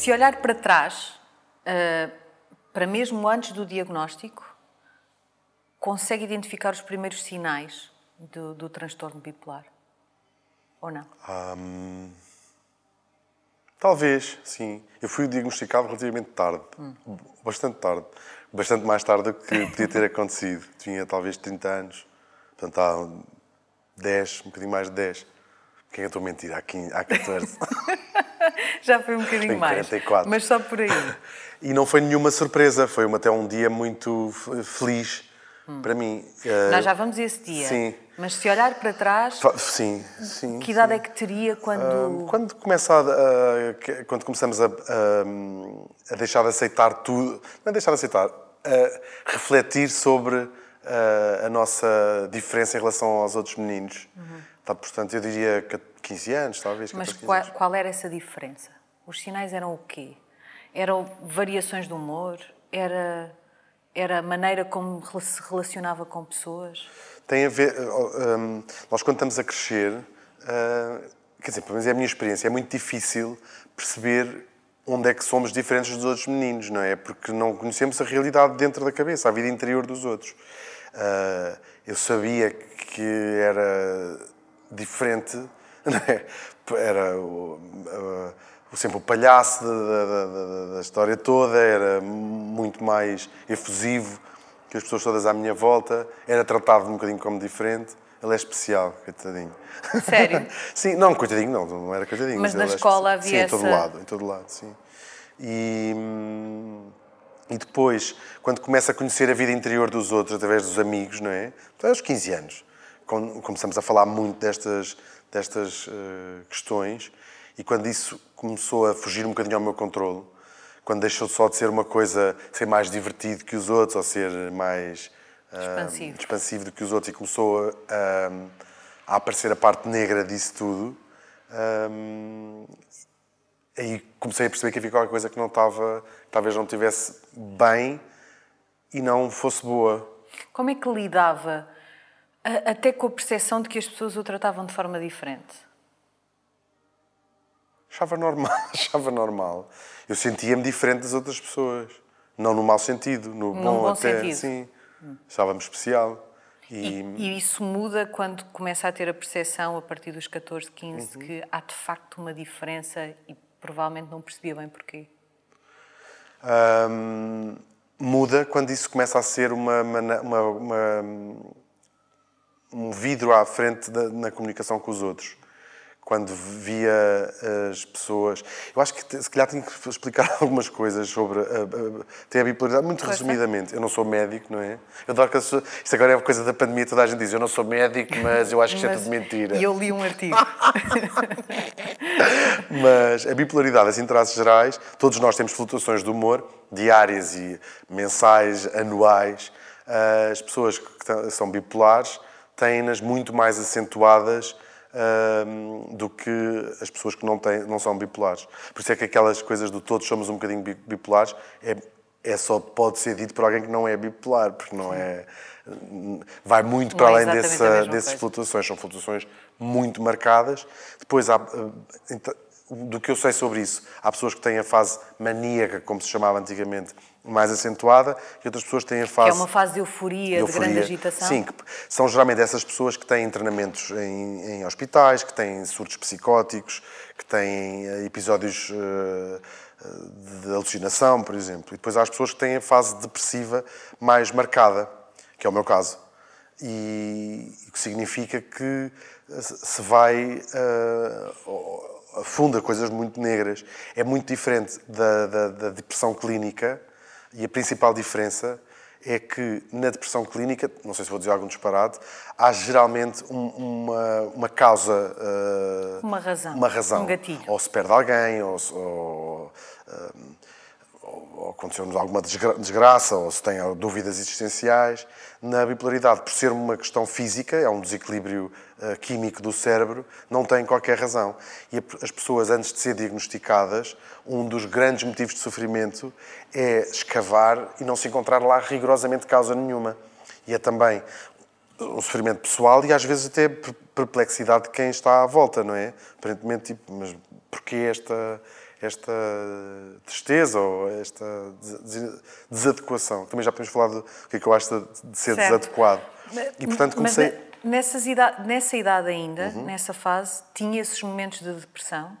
Se olhar para trás, uh, para mesmo antes do diagnóstico, consegue identificar os primeiros sinais do, do transtorno bipolar? Ou não? Um, talvez, sim. Eu fui diagnosticado relativamente tarde. Hum. Bastante tarde. Bastante mais tarde do que podia ter acontecido. Tinha talvez 30 anos. Portanto, há 10, um bocadinho mais de 10. Quem é que eu estou a mentir? Há, 15, há 14. Já foi um bocadinho mais. 44. Mas só por aí. E não foi nenhuma surpresa. Foi até um dia muito feliz hum. para mim. Nós já vamos a esse dia. Sim. Mas se olhar para trás, sim, sim. Que idade sim. é que teria quando? Uh, quando começa a, quando começamos a, a, deixar de aceitar tudo, não é deixar de aceitar, a refletir sobre uh, a nossa diferença em relação aos outros meninos. Uhum. Tá, portanto, eu diria 15 anos, talvez. Mas qual, qual era essa diferença? Os sinais eram o quê? Eram variações de humor? Era era a maneira como se relacionava com pessoas? tem a ver. Um, nós, quando estamos a crescer, uh, quer dizer, pelo menos é a minha experiência, é muito difícil perceber onde é que somos diferentes dos outros meninos, não é? Porque não conhecemos a realidade dentro da cabeça, a vida interior dos outros. Uh, eu sabia que era diferente, não é? Era o, uh, sempre o palhaço da, da, da, história toda, era muito mais efusivo que as pessoas todas à minha volta, era tratado um bocadinho como diferente. Ele é especial, coitadinho. Sério? sim, não, coitadinho não, não era coitadinho. Mas, mas na é escola havia sim, essa... em todo lado, em todo lado, sim. E, e depois, quando começa a conhecer a vida interior dos outros através dos amigos, não é? Então, aos 15 anos, começamos a falar muito destas, destas uh, questões e quando isso começou a fugir um bocadinho ao meu controle, quando deixou só de ser uma coisa, ser mais divertido que os outros, ou ser mais expansivo, uh, expansivo do que os outros, e começou a, a aparecer a parte negra disso tudo, um, aí comecei a perceber que havia qualquer coisa que não estava, talvez não estivesse bem e não fosse boa. Como é que lidava até com a percepção de que as pessoas o tratavam de forma diferente? Achava normal, achava normal eu sentia-me diferente das outras pessoas. Não no mau sentido, no, no bom, bom até. Sentido. Sim. Estava-me especial. E... E, e... isso muda quando começa a ter a percepção, a partir dos 14, 15, uhum. que há de facto uma diferença e provavelmente não percebia bem porquê? Muda quando isso começa a ser uma, uma, uma, um vidro à frente da, na comunicação com os outros quando via as pessoas. Eu acho que se calhar tenho que explicar algumas coisas sobre a, a, a, a bipolaridade, muito resumidamente. Eu não sou médico, não é? Eu adoro que pessoas, isto agora é uma coisa da pandemia, toda a gente diz eu não sou médico, mas eu acho que isto é tudo mentira. E eu li um artigo. mas a bipolaridade, assim, traços gerais, todos nós temos flutuações de humor, diárias e mensais, anuais. As pessoas que são bipolares têm-nas muito mais acentuadas do que as pessoas que não, têm, não são bipolares. Por isso é que aquelas coisas do todos somos um bocadinho bipolares é, é só pode ser dito por alguém que não é bipolar, porque não é vai muito para além é dessa, dessas flutuações. São flutuações muito marcadas. Depois, há, eh, do que eu sei sobre isso, há pessoas que têm a fase maníaca, como se chamava antigamente, mais acentuada e outras pessoas têm a fase... Que é uma fase de euforia, de, euforia, de grande agitação. Sim, são geralmente essas pessoas que têm internamentos em, em hospitais, que têm surtos psicóticos, que têm eh, episódios uh, de alucinação, por exemplo. E depois há as pessoas que têm a fase depressiva mais marcada, que é o meu caso. E o que significa que se vai uh, afunda coisas muito negras. É muito diferente da, da, da depressão clínica, e a principal diferença é que na depressão clínica, não sei se vou dizer algum disparate, há geralmente um, uma, uma causa. Uh, uma razão. Uma razão. Um gatilho. Ou se perde alguém, ou, ou, uh, aconteceu-nos alguma desgraça, ou se tem dúvidas existenciais. Na bipolaridade, por ser uma questão física, é um desequilíbrio uh, químico do cérebro, não tem qualquer razão. E as pessoas, antes de ser diagnosticadas, um dos grandes motivos de sofrimento é escavar e não se encontrar lá rigorosamente causa nenhuma. E é também um sofrimento pessoal e às vezes até perplexidade de quem está à volta, não é? Aparentemente, tipo, mas porquê esta esta tristeza ou esta desadequação. Também já podemos falar do que é que eu acho de ser certo. desadequado. E, portanto, comecei... Mas idade, nessa idade ainda, uhum. nessa fase, tinha esses momentos de depressão?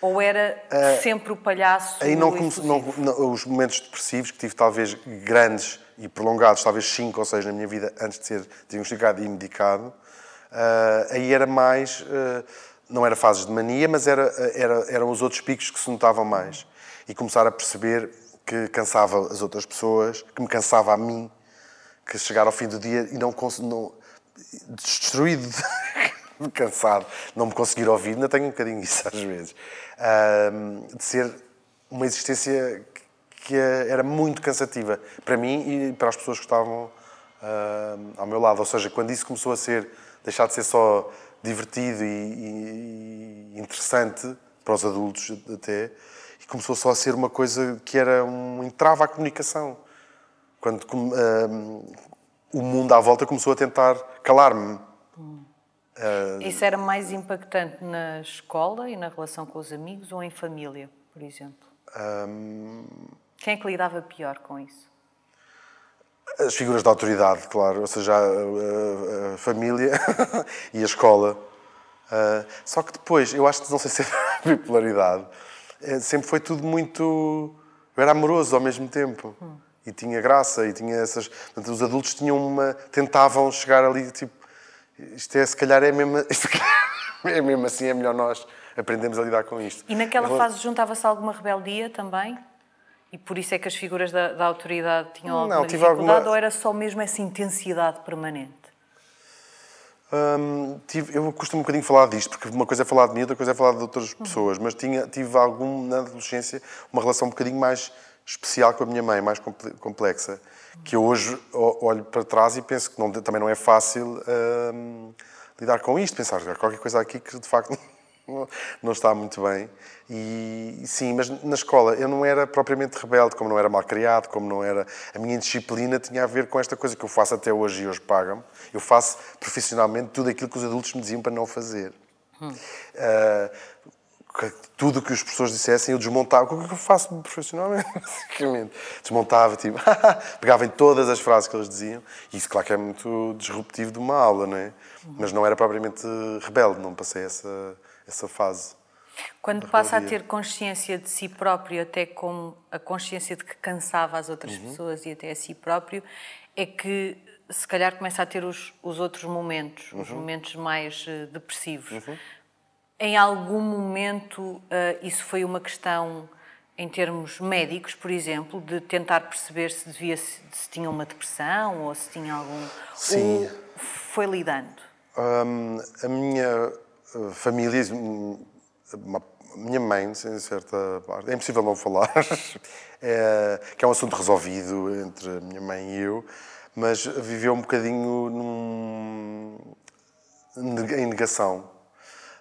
Ou era uh, sempre o palhaço? Aí não, não, não, os momentos depressivos, que tive talvez grandes e prolongados, talvez cinco ou seis na minha vida, antes de ser diagnosticado e medicado, uh, aí era mais. Uh, não era fases de mania, mas era, era, eram os outros picos que se notavam mais. E começar a perceber que cansava as outras pessoas, que me cansava a mim, que chegar ao fim do dia e não, não destruído, cansado, não me conseguir ouvir, ainda tenho um bocadinho isso às vezes, de ser uma existência que era muito cansativa para mim e para as pessoas que estavam uh, ao meu lado. Ou seja, quando isso começou a ser, deixar de ser só divertido e, e interessante para os adultos até, e começou só a ser uma coisa que era um entrave à comunicação. Quando uh, o mundo à volta começou a tentar calar-me. Hum. Uh... Isso era mais impactante na escola e na relação com os amigos ou em família, por exemplo? Um... Quem é que lidava pior com isso? As figuras de autoridade, claro, ou seja, a, a, a família e a escola. Uh, só que depois, eu acho que não sei se é bipolaridade, é, sempre foi tudo muito. Eu era amoroso ao mesmo tempo. Hum. E tinha graça, e tinha essas. Portanto, os adultos tinham uma. tentavam chegar ali, tipo. Isto é, se calhar é mesmo. Isto é mesmo assim, é melhor nós aprendemos a lidar com isto. E naquela fase juntava-se alguma rebeldia também? E por isso é que as figuras da, da autoridade tinham alguma não, dificuldade alguma... ou era só mesmo essa intensidade permanente? Hum, tive, eu costumo um bocadinho falar disto, porque uma coisa é falar de mim, outra coisa é falar de outras pessoas, mas tinha, tive algum, na adolescência, uma relação um bocadinho mais especial com a minha mãe, mais complexa, que eu hoje olho para trás e penso que não, também não é fácil hum, lidar com isto, pensar qualquer coisa aqui que de facto não está muito bem. E sim, mas na escola eu não era propriamente rebelde, como não era mal criado, como não era. A minha disciplina tinha a ver com esta coisa que eu faço até hoje e hoje pagam. Eu faço profissionalmente tudo aquilo que os adultos me diziam para não fazer. Hum. Uh, tudo o que os professores dissessem, eu desmontava. O que é eu faço profissionalmente? Desmontava, tipo, pegava em todas as frases que eles diziam. Isso, claro, que é muito disruptivo de uma aula, não é? Mas não era propriamente rebelde, não passei essa essa fase. Quando passa a ter consciência de si próprio, até com a consciência de que cansava as outras uhum. pessoas e até a si próprio, é que se calhar começa a ter os, os outros momentos, uhum. os momentos mais uh, depressivos. Uhum. Em algum momento uh, isso foi uma questão em termos médicos, por exemplo, de tentar perceber se devia se, se tinha uma depressão ou se tinha algum. Sim. Ou foi lidando. Um, a minha famílias, uma, minha mãe, em certa parte, é impossível não falar, é, que é um assunto resolvido entre a minha mãe e eu, mas viveu um bocadinho num, em negação.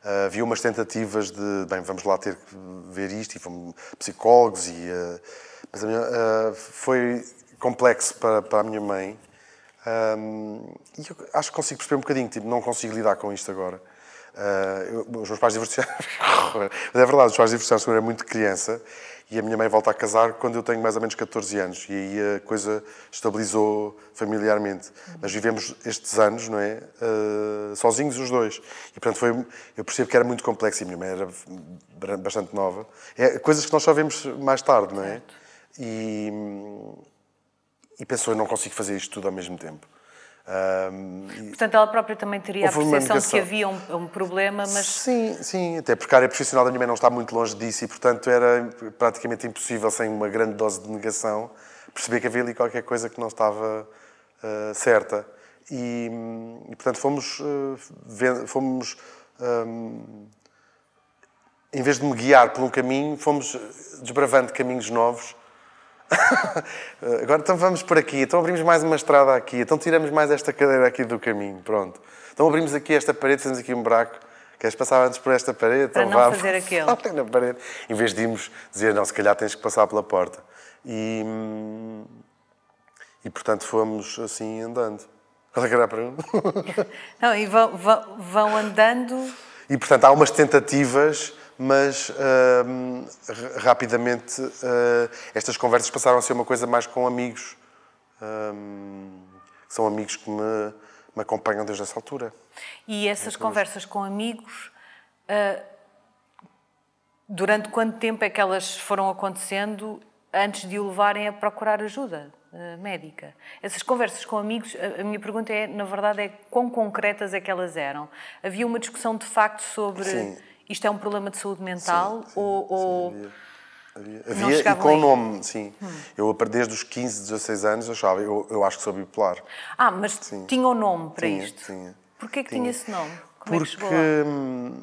Uh, havia umas tentativas de, bem, vamos lá ter que ver isto, e fomos psicólogos, e, uh, mas minha, uh, foi complexo para, para a minha mãe. Um, e acho que consigo perceber um bocadinho, tipo, não consigo lidar com isto agora. Uh, os meus pais divorciaram. Mas é verdade, os pais divorciaram quando eu era muito criança e a minha mãe volta a casar quando eu tenho mais ou menos 14 anos e aí a coisa estabilizou familiarmente. Mas vivemos estes anos, não é? Uh, sozinhos os dois. E portanto foi, eu percebo que era muito complexo e a minha mãe era bastante nova. É coisas que nós só vemos mais tarde, não é? E, e pensou, eu não consigo fazer isto tudo ao mesmo tempo. Um, Portanto, ela própria também teria a percepção de que havia um, um, problema, mas... Sim, sim, até porque a área profissional da minha mãe não está muito longe disso e, portanto, era praticamente impossível, sem uma grande dose de negação, perceber que havia ali qualquer coisa que não estava uh, certa. E, e, portanto, fomos... Uh, fomos um, em vez de me guiar por um caminho, fomos desbravando caminhos novos Agora então vamos por aqui, então abrimos mais uma estrada aqui, então tiramos mais esta cadeira aqui do caminho, pronto. Então abrimos aqui esta parede, fazemos aqui um buraco. Queres passar antes por esta parede? Para então não vá, fazer aquele. na parede. Em vez de irmos dizer, não, se calhar tens que passar pela porta. E, e portanto fomos assim andando. Qual é que era a pergunta? Não, e vão, vão, vão andando... E portanto há umas tentativas mas hum, ra- rapidamente uh, estas conversas passaram a ser uma coisa mais com amigos, hum, que são amigos que me, me acompanham desde essa altura. E essas conversas com amigos, ah, durante quanto tempo é que elas foram acontecendo antes de o levarem a procurar ajuda ah, médica? Essas conversas com amigos, a, a minha pergunta é, na verdade, é quão concretas é que elas eram? Havia uma discussão de facto sobre Sim. Isto é um problema de saúde mental Sim, sim, ou... ou- sim, havia. Havia, Não havia e com. Hum. nome, sim. Eu, desde os 15, 16 anos, eu achava, eu, eu acho que sou bipolar. Ah, mas tinha um nome para Tinha, isto? tinha. Porquê que Tinha. tinha esse nome? Como é que Porque, hum,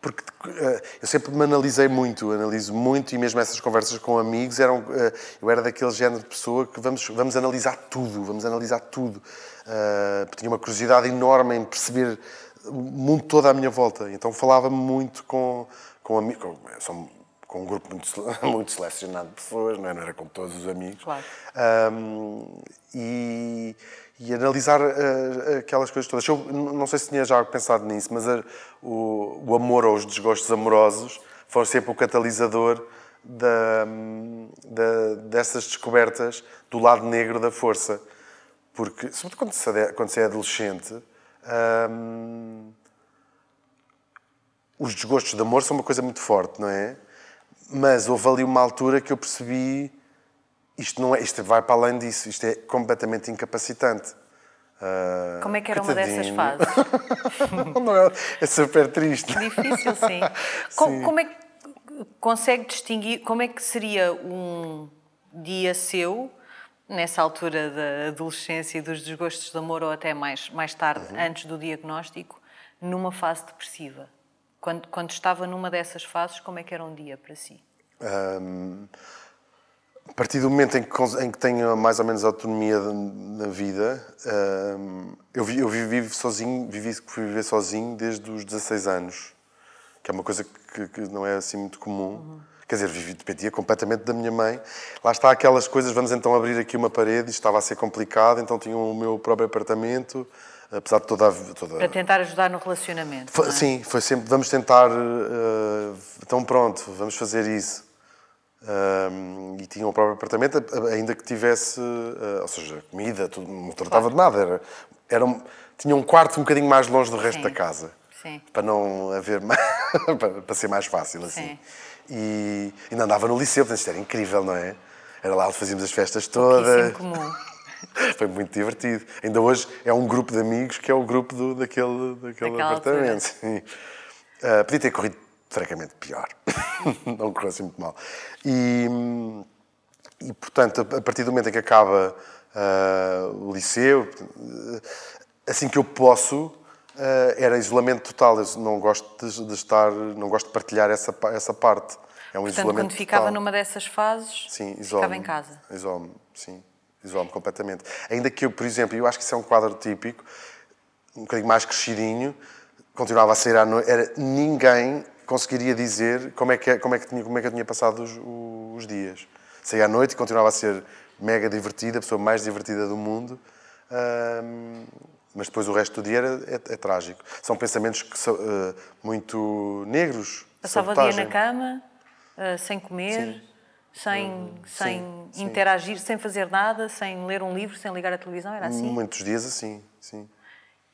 porque eh, eu sempre me analisei muito, analiso muito, e mesmo essas conversas com amigos eram. eh, eu era daquele género de pessoa que vamos, vamos analisar tudo, vamos analisar tudo. Porque tinha uma curiosidade enorme em perceber o mundo todo à minha volta. Então falava muito com, com amigos. Com, com um grupo muito, muito selecionado de pessoas, não, é? não era com todos os amigos. Claro. Um, e, e analisar uh, aquelas coisas todas. Eu não sei se tinha já pensado nisso, mas a- o, o amor ou os desgostos amorosos foram sempre o catalisador da, da- dessas descobertas do lado negro da força. Porque, sobretudo quando se é adolescente, os desgostos de amor são uma coisa muito forte, não é? Mas houve ali uma altura que eu percebi isto não é, isto vai para além disso, isto é completamente incapacitante. Ah, Como é que era uma dessas fases? não é, é super triste. Difícil, sim. Co- Como, é que consegue distinguir, como é que seria um dia seu, nessa altura da adolescência e dos desgostos de amor, ou até mais, mais tarde, Uhum. antes do diagnóstico, numa fase depressiva? Quando, quando estava numa dessas fases, como é que era um dia para si? Ahm, a partir do momento em que, em que tenho mais ou menos autonomia na vida, ahm, eu, vi, eu vivi sozinho, vivi, fui viver sozinho desde os 16 anos, que é uma coisa que, que não é assim muito comum. Quer dizer, vivi, dependia completamente da minha mãe. Lá está aquelas coisas, vamos então abrir aqui uma parede, isto estava a ser complicado, então tinha o meu próprio apartamento, apesar de toda a... Toda, Para tentar ajudar no relacionamento. foi- é? Sim, foi sempre, vamos tentar, eh, então pronto, vamos fazer isso. Ahm, e tinha o próprio apartamento, ainda que tivesse, eh, ou seja, comida, tudo, não tratava de nada. Era, era um- tinha um quarto um bocadinho mais longe do resto Sim. da casa. Sim. Para não haver mais, para, para ser mais fácil assim. Sim. E ainda andava no liceu, portanto isto era incrível, não é? Era lá onde fazíamos as festas todas. comum. Foi muito divertido. Ainda hoje é um grupo de amigos que é o grupo do, daquele, daquele Daquela apartamento. Sim. Ah, podia ter corrido francamente pior. Não correu assim muito mal. E, e, portanto, a partir do momento em que acaba ah, o liceu, eh, assim que eu posso, ah, era isolamento total. Eu não gosto de, de estar, não gosto de partilhar essa, essa parte. É um Portanto, isolamento quando ficava total. numa dessas fases, Sim, ficava em casa. Isolo-me, sim. Isolo-me completamente. Ainda que eu, por exemplo, eu acho que isso é um quadro típico, um bocadinho mais crescidinho, continuava a sair à noite, era, ninguém conseguiria dizer como é que, como é que, tinha, como é que eu tinha passado os, os dias. Saía à noite e continuava a ser mega divertida, a pessoa mais divertida do mundo, mas depois o resto do dia era, é, é trágico. São pensamentos que são eh, muito negros. Passava o dia sabotagem. na cama, ah, sem comer, sem, sem interagir, sem fazer nada, sem ler um livro, sem ligar a televisão, era assim? Muitos dias assim, sim.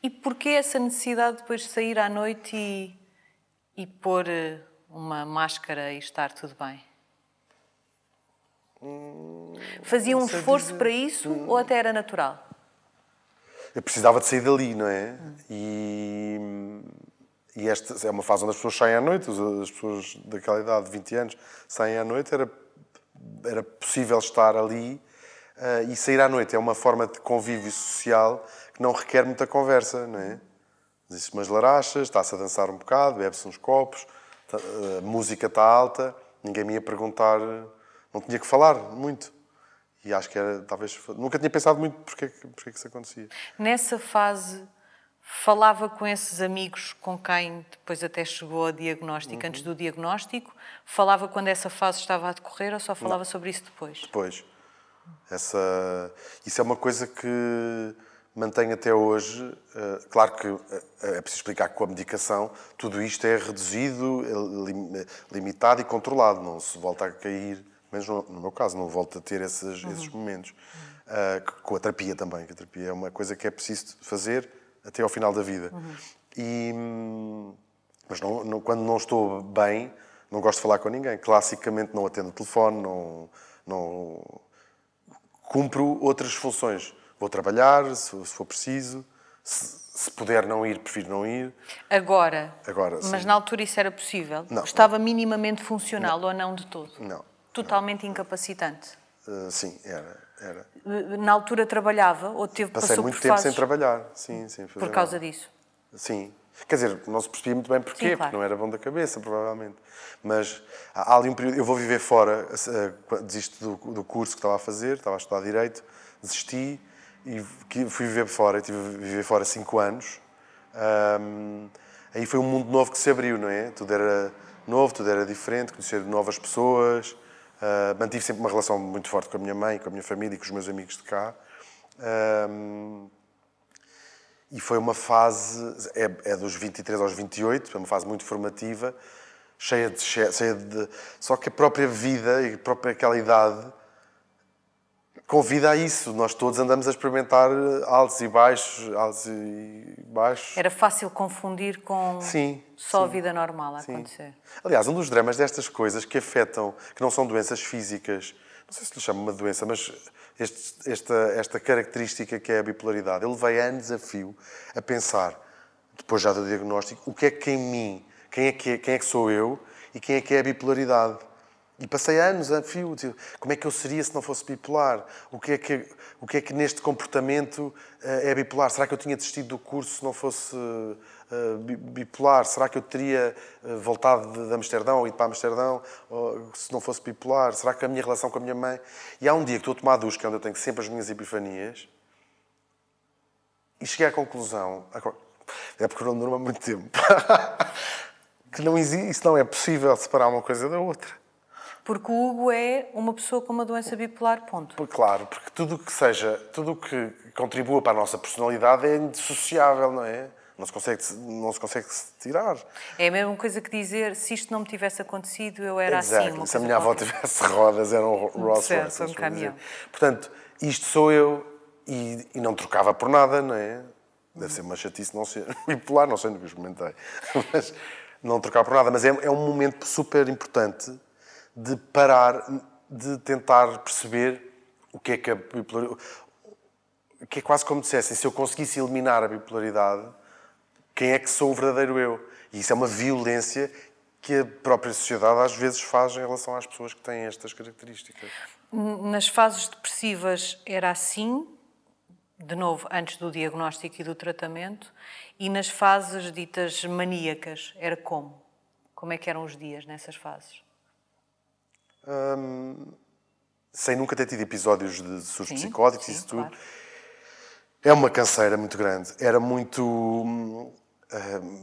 E porquê essa necessidade depois de sair à noite e, e pôr eh, uma máscara e estar tudo bem? Fazia um esforço para isso ou até era natural? Eu precisava de sair dali, não é? E, e esta é uma fase onde as pessoas saem à noite, as- as pessoas daquela idade, de 20 anos, saem à noite, era, era possível estar ali ah, e sair à noite é uma forma de convívio social que não requer muita conversa, não é? Existem umas larachas, está-se a dançar um bocado, bebe-se uns copos, tá- a música está alta, ninguém me ia perguntar, não tinha que falar muito. E acho que era, talvez, nunca tinha pensado muito porque, é que- porque é que isso acontecia. Nessa fase, falava com esses amigos com quem depois até chegou ao diagnóstico, antes do diagnóstico? Falava quando essa fase estava a decorrer ou só falava sobre isso depois? Depois. Essa, isso é uma coisa que mantenho até hoje. Uh, claro que uh, é preciso explicar que com a medicação tudo isto é reduzido, lim, limitado e controlado. Não se volta a cair, mas no, no meu caso, não volto a ter esses, uhum. esses momentos. Uh, com a terapia também, que a terapia é uma coisa que é preciso fazer até ao final da vida. Uhum. E, mas não, não, quando não estou bem, não gosto de falar com ninguém. Classicamente não atendo o telefone, não, não cumpro outras funções. Vou trabalhar, se, se for preciso. Se, se, puder não ir, prefiro não ir. Agora? Agora, Mas sim. na altura isso era possível? Não. Estava minimamente funcional não. ou não de todo? Não. Totalmente incapacitante? Uh, sim, era, era. Na altura trabalhava ou teve Passei passou muito por tempo fases? sem trabalhar, sim, sim. Por causa disso? Sim. Quer dizer, não se percebia muito bem porquê, Sim, claro. porque não era bom da cabeça, provavelmente. Mas há ali um período. Eu vou viver fora, eh, desisto do, do curso que estava a fazer, estava a estudar Direito, desisti e fui viver fora. Tive a viver fora cinco anos. Um, aí foi um mundo novo que se abriu, não é? Tudo era novo, tudo era diferente, conhecer novas pessoas. Uh, mantive sempre uma relação muito forte com a minha mãe, com a minha família e com os meus amigos de cá. Um, e foi uma fase, é, é, dos 23 aos 28, é uma fase muito formativa, cheia de, cheia de. Só que a própria vida e a própria aquela idade convida a isso. Nós todos andamos a experimentar altos e baixos, altos e baixos. Era fácil confundir com sim, só a vida normal a sim. acontecer. Aliás, um dos dramas destas coisas que afetam, que não são doenças físicas, não sei se lhe chama uma doença, mas este, esta, esta característica que é a bipolaridade. Eu levei anos a fio a pensar, depois já do diagnóstico, o que é que em mim, quem é que, é, quem é que sou eu e quem é que é a bipolaridade. E passei anos a fio, como é que eu seria se não fosse bipolar? O que é que, o que, é que neste comportamento eh, é bipolar? Será que eu tinha desistido do curso se não fosse eh, bipolar? Será que eu teria eh, voltado de Amsterdão ou ido para Amsterdão se não fosse bipolar? Será que a minha relação com a minha mãe... E há um dia que estou a tomar ducha, é onde eu tenho sempre as minhas epifanias, e cheguei à conclusão... É porque não durma muito tempo. que não existe, isso não é possível separar uma coisa da outra. Porque o Hugo é uma pessoa com uma doença bipolar, ponto. Claro, porque tudo que seja, tudo que contribua para a nossa personalidade é indissociável, não é? Não se consegue, não se consegue tirar. É a mesma coisa que dizer, se isto não me tivesse acontecido, eu era Exato. assim. Se a minha avó tivesse rodas, era um Ross Royce. um caminhão. Portanto, isto sou eu e, e, não trocava por nada, não é? Deve ser uma chatice não ser bipolar, não sei, nunca experimentei. Mas não trocar por nada. Mas é, é um momento super importante de parar, de tentar perceber o que é que a bipolaridade. Que é quase como dissessem, se eu conseguisse eliminar a bipolaridade, quem é que sou o verdadeiro eu? E isso é uma violência que a própria sociedade às vezes faz em relação às pessoas que têm estas características. Nas fases depressivas era assim, de novo, antes do diagnóstico e do tratamento, e nas fases ditas maníacas era como? Como é que eram os dias nessas fases? Hum, sem nunca ter tido episódios de surtos psicóticos e isso tudo. Claro. É uma canseira muito grande. Era muito hum,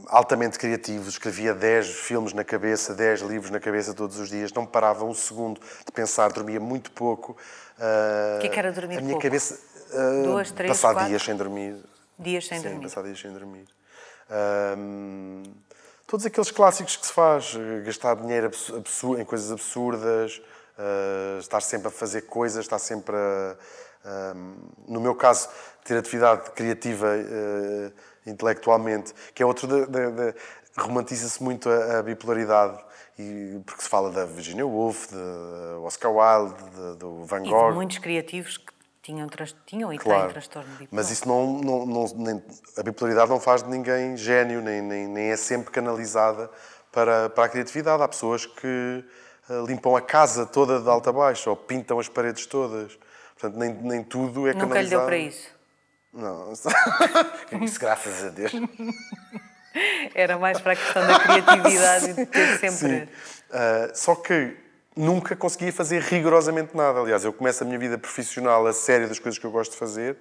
altamente criativo. Escrevia 10 filmes na cabeça, 10 livros na cabeça todos os dias. Não parava um segundo de pensar, dormia muito pouco. O que, é que era dormir A minha pouco? cabeça... Uh, Duas, três, Passar quatro? dias sem dormir. Dias sem Sim, dormir. passar dias sem dormir. Hum, todos aqueles clássicos que se faz. Gastar dinheiro absu- em coisas absurdas, uh, estar sempre a fazer coisas, estar sempre a... um, no meu caso, ter atividade criativa uh, intelectualmente, que é outro romantiza-se muito a, a bipolaridade e porque se fala da Virginia Woolf, de Oscar Wilde, de- do Van E Gogh. de muitos criativos que tinham, trans- tinham e têm Claro. transtorno bipolar. Mas isso não, não, não- nem- a bipolaridade não faz de ninguém gênio, nem, nem, nem é sempre canalizada para, para a criatividade. Há pessoas que eh, limpam a casa toda de alta a baixo ou pintam as paredes todas. Portanto, nem, nem tudo é Nunca lhe canalizado. deu para isso. Não. isso graças a Deus. Era mais para a questão da criatividade e de ter sempre. Sim. Ah, só que nunca conseguia fazer rigorosamente nada. Aliás, eu começo a minha vida profissional a sério das coisas que eu gosto de fazer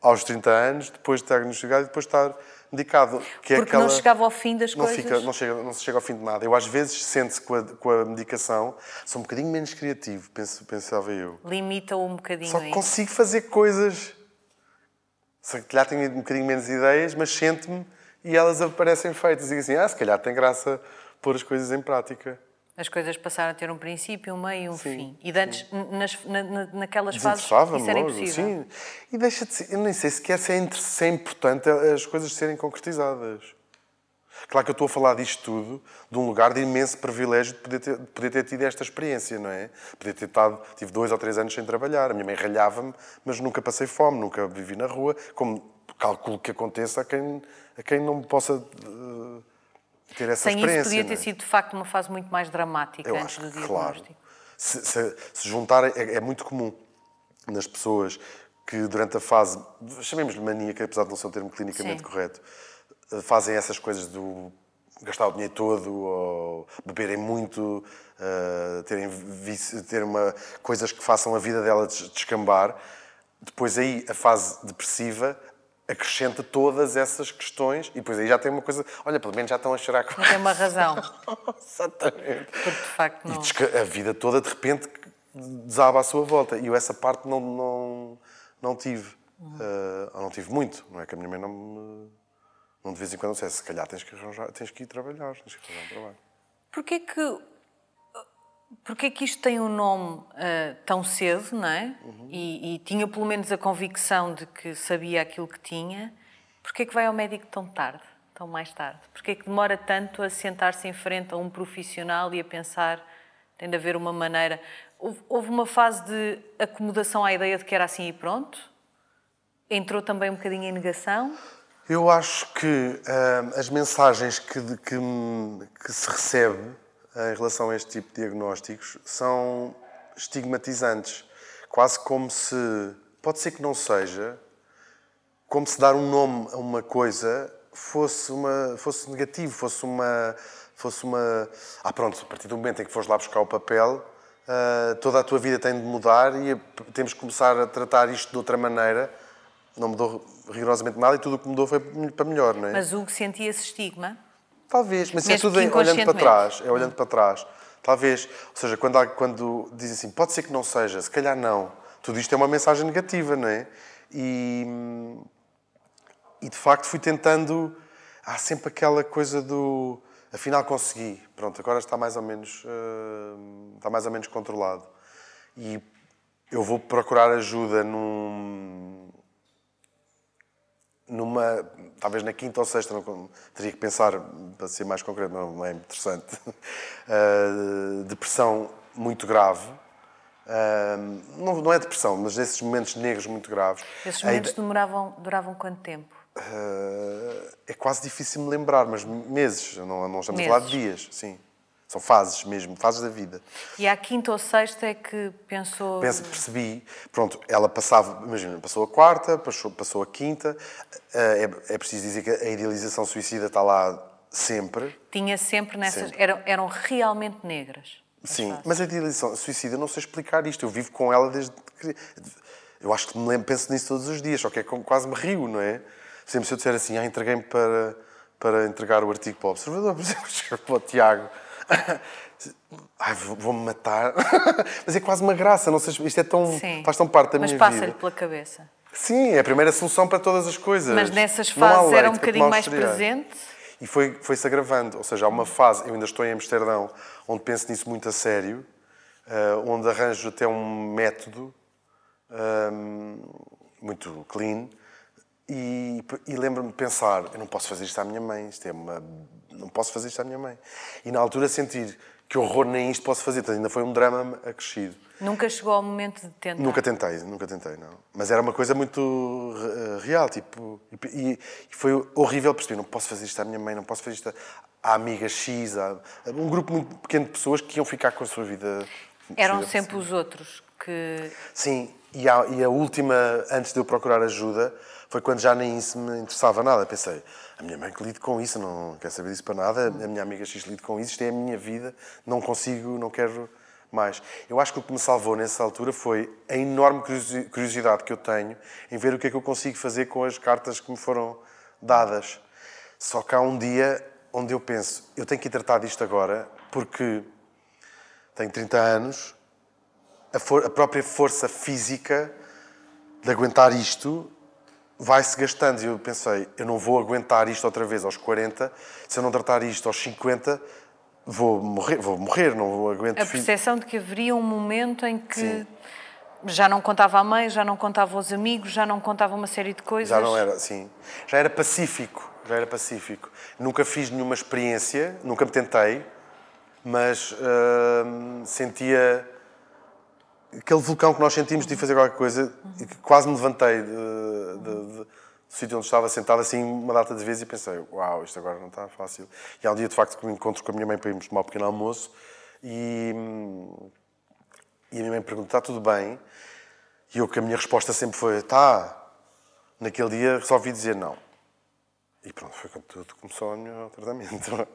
aos 30 anos, depois de estar diagnosticado e depois de estar dedicado. Que é Porque aquela... não chegava ao fim das não coisas. Fica, não, chega, não se chega ao fim de nada. Eu, às vezes, sente-se com a, com a medicação, sou um bocadinho menos criativo, penso, pensava eu. Limita-o um bocadinho Só consigo fazer coisas. Se calhar tenho um bocadinho menos ideias, mas sento-me e elas aparecem feitas. E digo assim, ah, se calhar tem graça pôr as coisas em prática. As coisas passaram a ter um princípio, um meio e um sim, fim. E antes, nas, na, naquelas fases, isso era logo, impossível. Sim. E deixa de ser, eu nem sei sequer se é, se é importante as coisas serem concretizadas. Claro que eu estou a falar disto tudo de um lugar de imenso privilégio de poder ter, de poder ter tido esta experiência, não é? Poder ter estado, tive dois ou três anos sem trabalhar. A minha mãe ralhava-me, mas nunca passei fome, nunca vivi na rua, como calculo que aconteça a quem, a quem não possa uh, ter essa Sem experiência. Sem isso podia ter é? sido, de facto, uma fase muito mais dramática eu antes do diagnóstico. Claro. Se, se, se juntar, é, é muito comum nas pessoas que durante a fase, chamemos-lhe maníaca, apesar de não ser um termo clinicamente Sim. correto, fazem essas coisas do gastar o dinheiro todo ou beberem muito, uh, terem, ter uma, coisas que façam a vida dela descambar. Depois aí a fase depressiva acrescenta todas essas questões e depois aí já tem uma coisa, olha, pelo menos já estão a chorar com Tem uma razão. Exatamente. Porque de facto não. E a vida toda de repente desaba à sua volta e eu essa parte não, não, não tive. Uhum. Uh, não tive muito, não é que a minha mãe não me não de vez em quando dissesse, se calhar tens que, arranjar, tens que ir trabalhar, tens que arranjar um trabalho. Porquê que, porquê que isto tem um nome uh, tão cedo, não é? Uhum. E, e, tinha pelo menos a convicção de que sabia aquilo que tinha. Porquê que vai ao médico tão tarde, tão mais tarde? Porquê que demora tanto a sentar-se em frente a um profissional e a pensar tem de haver uma maneira... Houve, houve uma fase de acomodação à ideia de que era assim e pronto? Entrou também um bocadinho em negação? Eu acho que uh, as mensagens que, que, que, se recebe em relação a este tipo de diagnósticos são estigmatizantes. Quase como se, pode ser que não seja, como se dar um nome a uma coisa fosse, uma, fosse negativo, fosse uma, fosse uma. Ah, pronto, a partir do momento em que fores lá buscar o papel, uh, toda a tua vida tem de mudar e temos que começar a tratar isto de outra maneira não mudou rigorosamente nada e tudo o que mudou foi para melhor, não é? Mas o que sentia esse estigma? Talvez, mas é tudo olhando para trás, é olhando para trás. Talvez, ou seja, quando, há, quando dizem assim, pode ser que não seja, se calhar não. Tudo isto é uma mensagem negativa, não é? E, e de facto fui tentando. Há sempre aquela coisa do. Afinal consegui. Pronto, agora está mais ou menos, uh, está mais ou menos controlado. E eu vou procurar ajuda num, numa, talvez na quinta ou sexta, não, teria que pensar, para ser mais concreto, não, é interessante, uh, depressão muito grave. Uh, não, não, é depressão, mas esses momentos negros muito graves. Esses momentos demoravam, duravam quanto tempo? Uh, é quase difícil me lembrar, mas meses, não, não estamos meses. a falar de dias, sim. São fases mesmo, fases da vida. E à quinta ou sexta é que pensou. Penso, percebi. Pronto, ela passava, imagina, passou a quarta, passou, passou a quinta. Eh, é, é preciso dizer que a idealização suicida está lá sempre. Tinha sempre nessas. Sempre. Eram, eram realmente negras. Sim, fases. mas a idealização suicida, não sei explicar isto. Eu vivo com ela desde. Eu acho que me lembro, penso nisso todos os dias, só que é como quase me rio, não é? Sempre se eu disser assim, ah, entreguei-me para, para entregar o artigo para o Observador, por exemplo, para o Tiago Ai, vou-me matar. Mas é quase uma graça, não sei, isto é tão, Sim. faz tão parte da Mas minha vida. Mas passa-lhe pela cabeça. Sim, é a primeira solução para todas as coisas. Mas nessas fases era um bocadinho mais presente? E foi, foi-se agravando. Ou seja, há uma fase, eu ainda estou em Amsterdão, onde penso nisso muito a sério, uh, onde arranjo até um método um, muito clean, e, e lembro-me de pensar, eu não posso fazer isto à minha mãe, isto é uma não posso fazer isto à minha mãe. E na altura sentir que horror nem isto posso fazer, ainda foi um drama acrescido. Nunca chegou ao momento de tentar? Nunca tentei, nunca tentei, não. Mas era uma coisa muito real, tipo, e, e foi horrível perceber, não posso fazer isto à minha mãe, não posso fazer isto à amiga X, a, um grupo muito pequeno de pessoas que iam ficar com a sua vida. Eram sempre os outros que... Sim, e a, e a última, antes de eu procurar ajuda, foi quando já nem isso me interessava nada. Pensei, a minha mãe que lide com isso, não quer saber disso para nada, a minha amiga X lide com isso, isto é a minha vida, não consigo, não quero mais. Eu acho que o que me salvou nessa altura foi a enorme curiosidade que eu tenho em ver o que é que eu consigo fazer com as cartas que me foram dadas. Só que há um dia onde eu penso, eu tenho que tratar disto agora, porque tenho 30 anos, a, a própria força física de aguentar isto vai-se gastando. E eu pensei, eu não vou aguentar isto outra vez aos 40, se eu não tratar isto aos 50, vou morrer, vou morrer, não vou aguentar. A percepção de que haveria um momento em que Sim. já não contava a mãe, já não contava aos amigos, já não contava uma série de coisas. Já não era, sim. Já era pacífico, já era pacífico. Nunca fiz nenhuma experiência, nunca me tentei, mas uh, sentia aquele vulcão que nós sentimos de fazer qualquer coisa e que quase me levantei de, de, de, do sítio onde estava sentado assim uma data de vezes e pensei, uau, isto agora não está fácil. E há um dia de facto que me encontro com a minha mãe para irmos tomar um pequeno almoço e, e a minha mãe pergunta, está tudo bem? E eu que a minha resposta sempre foi, está. Naquele dia resolvi dizer não. E pronto, foi quando tudo começou o meu tratamento.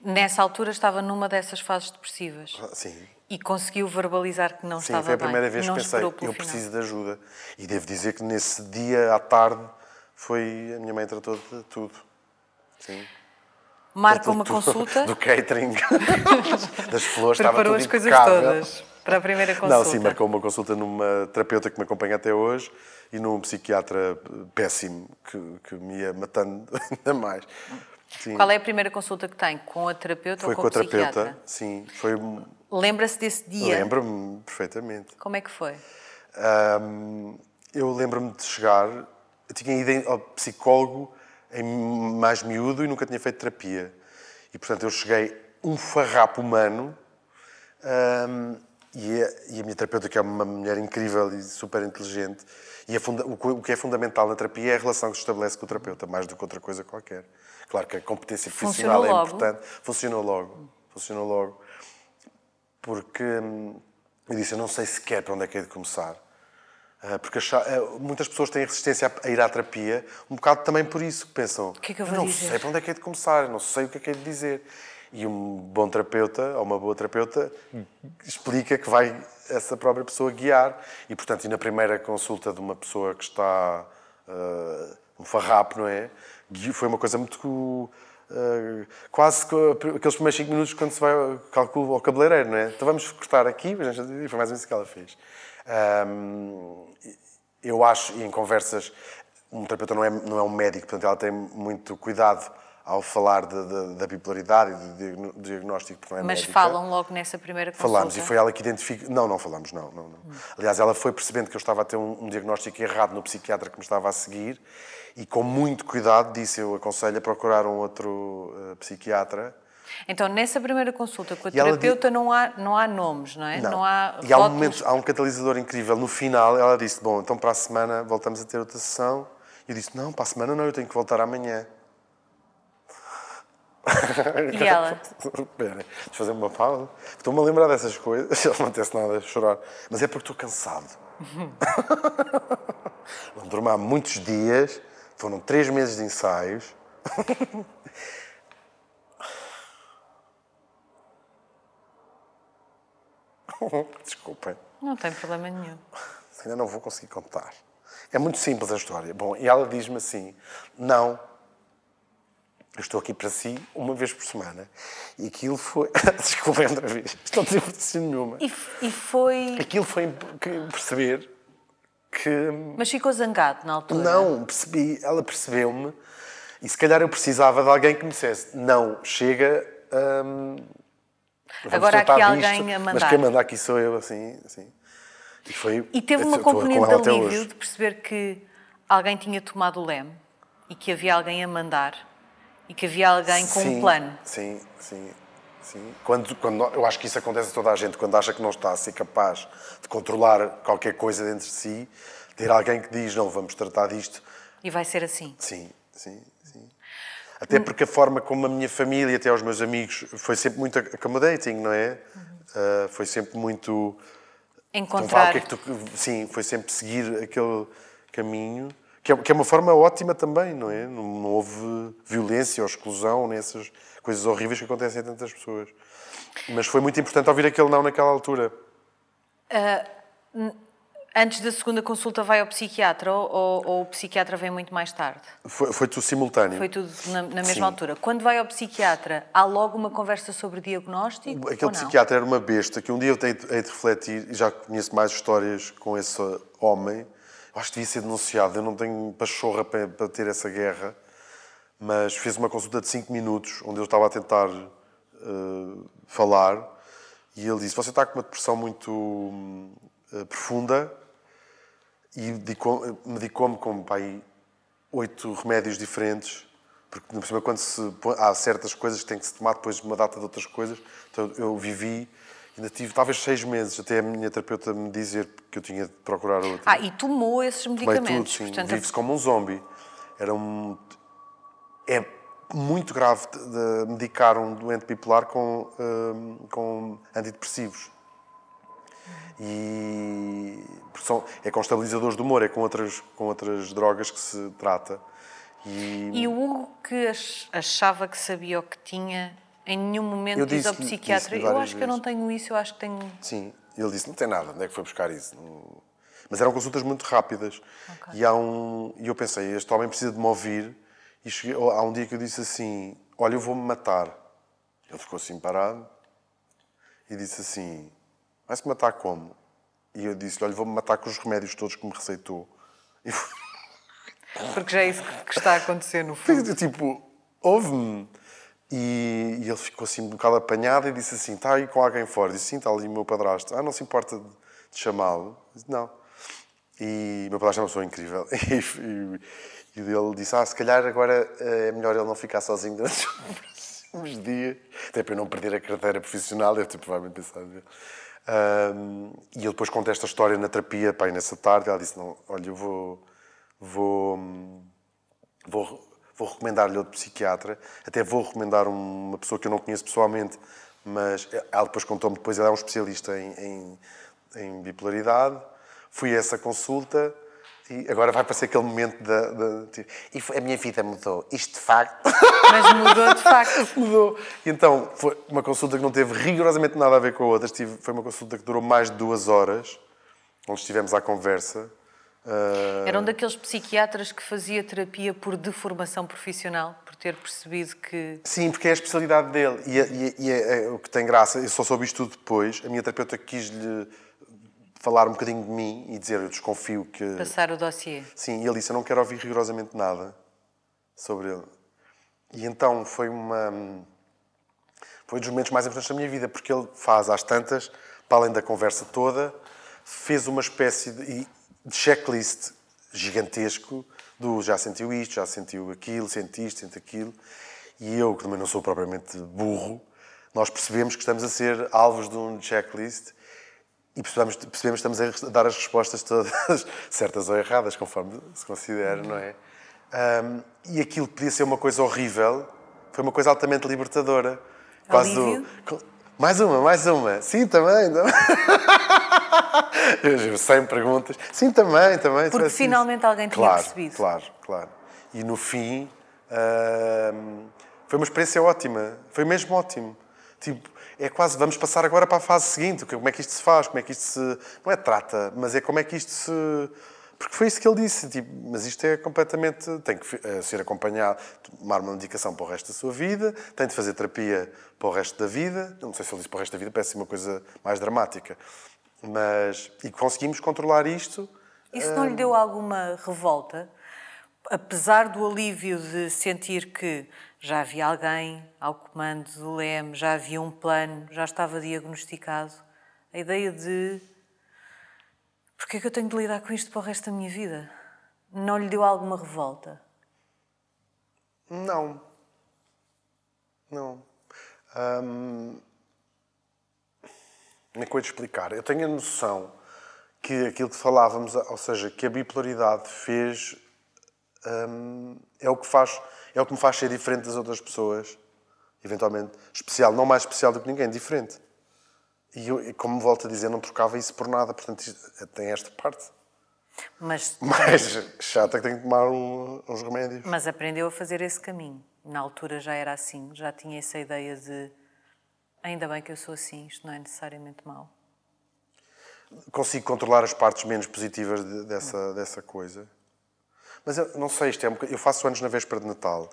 Nessa altura estava numa dessas fases depressivas. Ah, sim. E conseguiu verbalizar que não Sim, estava bem. Sim, foi a primeira bem, vez que pensei, eu final. preciso de ajuda. E devo dizer que nesse dia, à tarde, foi a minha mãe tratou de tudo. Sim. Marca uma consulta. Do catering, das flores, Preparou as coisas impecável. todas para a primeira consulta. Não, sim, marcou uma consulta numa terapeuta que me acompanha até hoje e num psiquiatra péssimo que, que me ia matando ainda mais. Sim. Qual é a primeira consulta que tem? Com a terapeuta foi ou com, com a terapeuta, sim. Foi... Lembra-se desse dia? Lembro-me perfeitamente. Como é que foi? Um, eu lembro-me de chegar, eu tinha ido ao psicólogo em mais miúdo e nunca tinha feito terapia. E, portanto, eu cheguei um farrapo humano um, e, a, e, a, minha terapeuta, que é uma mulher incrível e super inteligente, e funda, o, que é fundamental na terapia é a relação que se estabelece com o terapeuta, mais do que outra coisa qualquer. Claro que a competência profissional Funcionou é logo. importante. Funcionou logo. Funcionou logo. Porque hum, eu disse, eu não sei sequer para onde é que é de começar. Uh, porque uh, muitas pessoas têm resistência a, ir à terapia, um bocado também por isso, que pensam, o que é que eu vou não dizer? sei para onde é que é de começar, não sei o que é que é de dizer. E um bom terapeuta, ou uma boa terapeuta, explica que vai essa própria pessoa guiar. E, portanto, e na primeira consulta de uma pessoa que está uh, um farrapo, não é? Foi uma coisa muito. Uh, quase aqueles primeiros 5 minutos quando se vai calculo ao cabeleireiro, não é? Então vamos cortar aqui, e foi mais ou menos isso que ela fez. Um, eu acho, e em conversas, um terapeuta não é, não é um médico, portanto ela tem muito cuidado ao falar de, de, da bipolaridade e do diagnóstico, porque não é Mas médica. falam logo nessa primeira consulta? Falamos, e foi ela que identificou... Não, não falamos, não, não, não. Hum. Aliás, ela foi percebendo que eu estava a ter um, um, diagnóstico errado no psiquiatra que me estava a seguir e com muito cuidado disse, eu aconselho a procurar um outro uh, psiquiatra. Então, nessa primeira consulta com a terapeuta di... não, há, não há nomes, não é? Não. não há e há um, momento, há um catalisador incrível. No final, ela disse, bom, então para a semana voltamos a ter outra sessão. E eu disse, não, para a semana não, eu tenho que voltar amanhã. E ela? Espera, deixa eu fazer uma pausa. Estou-me a lembrar dessas coisas, não acontece nada a chorar. Mas é porque estou cansado. não durmo há muitos dias, foram três meses de ensaios. Desculpem. Não tem problema nenhum. Ainda não vou conseguir contar. É muito simples a história. Bom, e ela diz-me assim: não, eu estou aqui para si uma vez por semana. E aquilo foi. Desculpem outra vez. Tem importância nenhuma. E, e foi. Aquilo foi perceber que. Mas ficou zangado na altura? Não, percebi. Ela percebeu-me. E se calhar eu precisava de alguém que me dissesse: não, chega. Hum, Agora há aqui alguém disto, a mandar. Mas quem manda aqui sou eu, assim. assim. E, foi, e teve uma componente de alívio de perceber que alguém tinha tomado o leme e que havia alguém a mandar e que havia alguém com sim, um plano. Sim, sim, sim. Quando, quando, eu acho que isso acontece a toda a gente, quando acha que não está a ser capaz de controlar qualquer coisa dentro de si, ter alguém que diz, não, vamos tratar disto. E vai ser assim. Sim, sim, sim. Até porque a forma como a minha família, até os meus amigos, foi sempre muito accommodating, não é? Uhum. Uh, foi sempre muito... Encontrar... Então, que é que tu... Sim, foi sempre seguir aquele caminho. Que é, que é uma forma ótima também, não é? Não, não houve violência ou exclusão nessas coisas horríveis que acontecem a tantas pessoas. Mas foi muito importante ouvir aquele não naquela altura. Uh, antes da segunda consulta vai ao psiquiatra ou, ou, o psiquiatra vem muito mais tarde? Foi, foi tudo simultâneo. Foi tudo na, na mesma Sim. altura. Quando vai ao psiquiatra, há logo uma conversa sobre diagnóstico? Aquele psiquiatra era uma besta que um dia eu hei de refletir, e já conheço mais histórias com esse homem, acho que devia ser denunciado. Eu não tenho pachorra para, para ter essa guerra, mas fez uma consulta de 5 minutos, onde eu estava a tentar uh, falar, e ele disse: Você está com uma depressão muito uh, profunda, e medicou-me com pai, oito remédios diferentes, porque por cima, quando se, há certas coisas que têm que se tomar depois de uma data de outras coisas, então eu vivi Ainda tive talvez seis meses até a minha terapeuta me dizer que eu tinha de procurar outro. Ah, e tomou esses medicamentos? Tomei tudo, sim. Portanto, Vive-se como um zombie. Era um... É muito grave de medicar um doente bipolar com, um, com antidepressivos. E são, é com estabilizadores do humor, é com outras, com outras drogas que se trata. E... e o Hugo que achava que sabia o que tinha em nenhum momento diz ao psiquiatra, eu acho que eu não tenho isso, eu acho que tenho. Sim, ele disse, não tem nada, onde é que foi buscar isso? Mas eram consultas muito rápidas. Okay. E, um, e eu pensei, este homem precisa de me ouvir. E cheguei, há um dia que eu disse assim: Olha, eu vou-me matar. Ele ficou assim parado e disse assim: Vai-se matar como? E eu disse: Olha, vou-me matar com os remédios todos que me receitou. Porque já é isso que está a acontecer no fundo. Tipo, ouve-me. E, e, ele ficou assim um bocado apanhado e disse assim: Está aí com alguém fora? Disse: Sim, está ali o meu padrasto. Ah, não se importa de, de chamá-lo? Disse: Não. E meu padrasto é uma pessoa incrível. E, e, e, ele disse: Ah, se calhar agora eh, é melhor ele não ficar sozinho durante os próximos dias. Até para eu não perder a carteira profissional, deve ter provavelmente pensado. Um, e ele depois conta esta história na terapia, pai, nessa tarde. Ela disse: Não, olha, eu vou. Vou. Vou vou recomendar-lhe outro psiquiatra, até vou recomendar uma pessoa que eu não conheço pessoalmente, mas ela depois contou-me, depois ela é um especialista em, em, em, bipolaridade. Fui a essa consulta e agora vai aparecer aquele momento da... da e a minha vida mudou. Isto de facto... Mas mudou de facto. mudou. E então, foi uma consulta que não teve rigorosamente nada a ver com a outra. Foi uma consulta que durou mais de duas horas, onde estivemos à conversa. Uh... Era um daqueles psiquiatras que fazia terapia por deformação profissional, por ter percebido que. Sim, porque é a especialidade dele. E, é, e, é, e é, é, o que tem graça, eu só soube isto tudo depois. A minha terapeuta quis-lhe falar um bocadinho de mim e dizer: Eu desconfio que. Passar o dossiê. Sim, e ele disse: Eu não quero ouvir rigorosamente nada sobre ele. E então foi uma. Foi um dos momentos mais importantes da minha vida, porque ele faz às tantas, para além da conversa toda, fez uma espécie de de checklist gigantesco do já sentiu isto, já sentiu aquilo, senti isto, senti aquilo. E eu, que também não sou propriamente burro, nós percebemos que estamos a ser alvos de um checklist e percebemos, percebemos que estamos a dar as respostas todas certas ou erradas, conforme se considera, não é? Um, e aquilo que podia ser uma coisa horrível foi uma coisa altamente libertadora. Quase do, mais uma, mais uma. Sim, também. Eu, sem perguntas. Sim, também, também. Porque finalmente alguém tinha claro, percebido. Claro, claro. E no fim, uh, foi uma experiência ótima. Foi mesmo ótimo. Tipo, é quase, vamos passar agora para a fase seguinte. Como é que isto se faz? Como é que isto se... Não é trata, mas é como é que isto se porque foi isso que ele disse, tipo, mas isto é completamente. tem que eh, ser acompanhado, tomar uma medicação para o resto da sua vida, tem de fazer terapia para o resto da vida. Não sei se ele disse para o resto da vida, parece uma coisa mais dramática. Mas. E conseguimos controlar isto. Isso não lhe deu alguma revolta? Apesar do alívio de sentir que já havia alguém ao comando do LEM, já havia um plano, já estava diagnosticado, a ideia de Porquê é que eu tenho de lidar com isto para o resto da minha vida? Não lhe deu alguma revolta? Não. Não. Hum... Como é que explicar? Eu tenho a noção que aquilo que falávamos, ou seja, que a bipolaridade fez. Hum, é o que faz é o que me faz ser diferente das outras pessoas eventualmente especial não mais especial do que ninguém diferente e eu, como volto a dizer, não trocava isso por nada. Portanto, tem esta parte. Mas, Mais chata que tem que tomar um, uns remédios. Mas aprendeu a fazer esse caminho. Na altura já era assim, já tinha essa ideia de ainda bem que eu sou assim, isto não é necessariamente mau. Consigo controlar as partes menos positivas de, dessa, dessa coisa. Mas eu não sei, isto é um Eu faço anos na véspera de Natal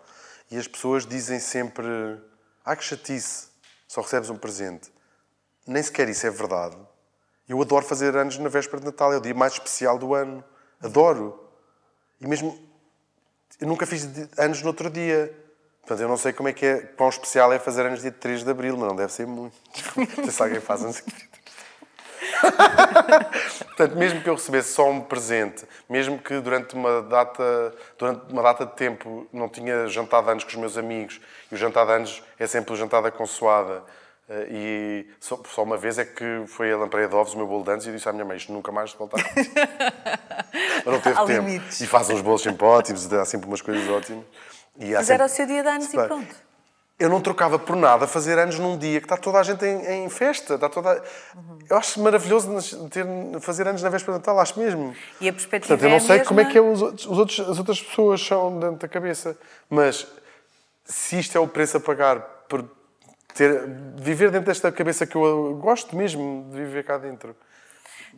e as pessoas dizem sempre: Ah, que chatice, só recebes um presente nem sequer isso é verdade. Eu adoro fazer anos na véspera de Natal, é o dia mais especial do ano. Adoro. E mesmo. Eu nunca fiz anos no outro dia. Portanto, eu não sei como é que é. Pão especial é fazer anos dia 3 de abril, mas não deve ser muito. Não sei se alguém faz anos Portanto, mesmo que eu recebesse só um presente, mesmo que durante uma data, durante uma data de tempo não tinha jantado anos com os meus amigos, e o jantar de anos é sempre o jantar da consoada, eh, e só, só, uma vez é que foi a lampreia de ovos, o meu bolo de anos, e eu disse à minha mãe, isto nunca mais voltar. Não teve Há tempo. limites. E faz uns bolos sempre ótimos, dá sempre umas coisas ótimas. E Mas sempre- era o seu dia de anos e pronto. Eu não trocava por nada fazer anos num dia que está toda a gente em, em festa. Está toda... Eu acho maravilhoso ter, fazer anos na véspera de Natal, acho mesmo. E a perspectiva Portanto, eu não é a sei como é mesma? que é os outros, os outros- as outras pessoas são dentro da cabeça. Mas se isto é o preço a pagar por ter, viver dentro desta cabeça que eu gosto mesmo de viver cá dentro.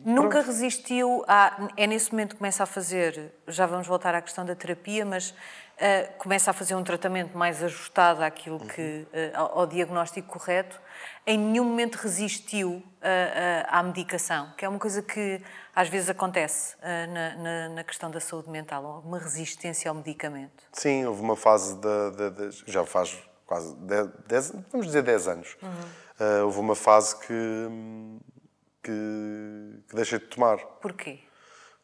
Nunca resistiu a. É nesse momento que começa a fazer. Já vamos voltar à questão da terapia, mas ah, começa a fazer um tratamento mais ajustado àquilo que. ah, ao, ao diagnóstico correto. Em nenhum momento resistiu ah, à medicação, que é uma coisa que às vezes acontece na, na- na questão da saúde mental, alguma resistência ao medicamento. Sim, houve uma fase de, de- de- já faz quase 10, vamos dizer 10 anos. Ah, houve uma fase que, que, que deixei de tomar. Porquê?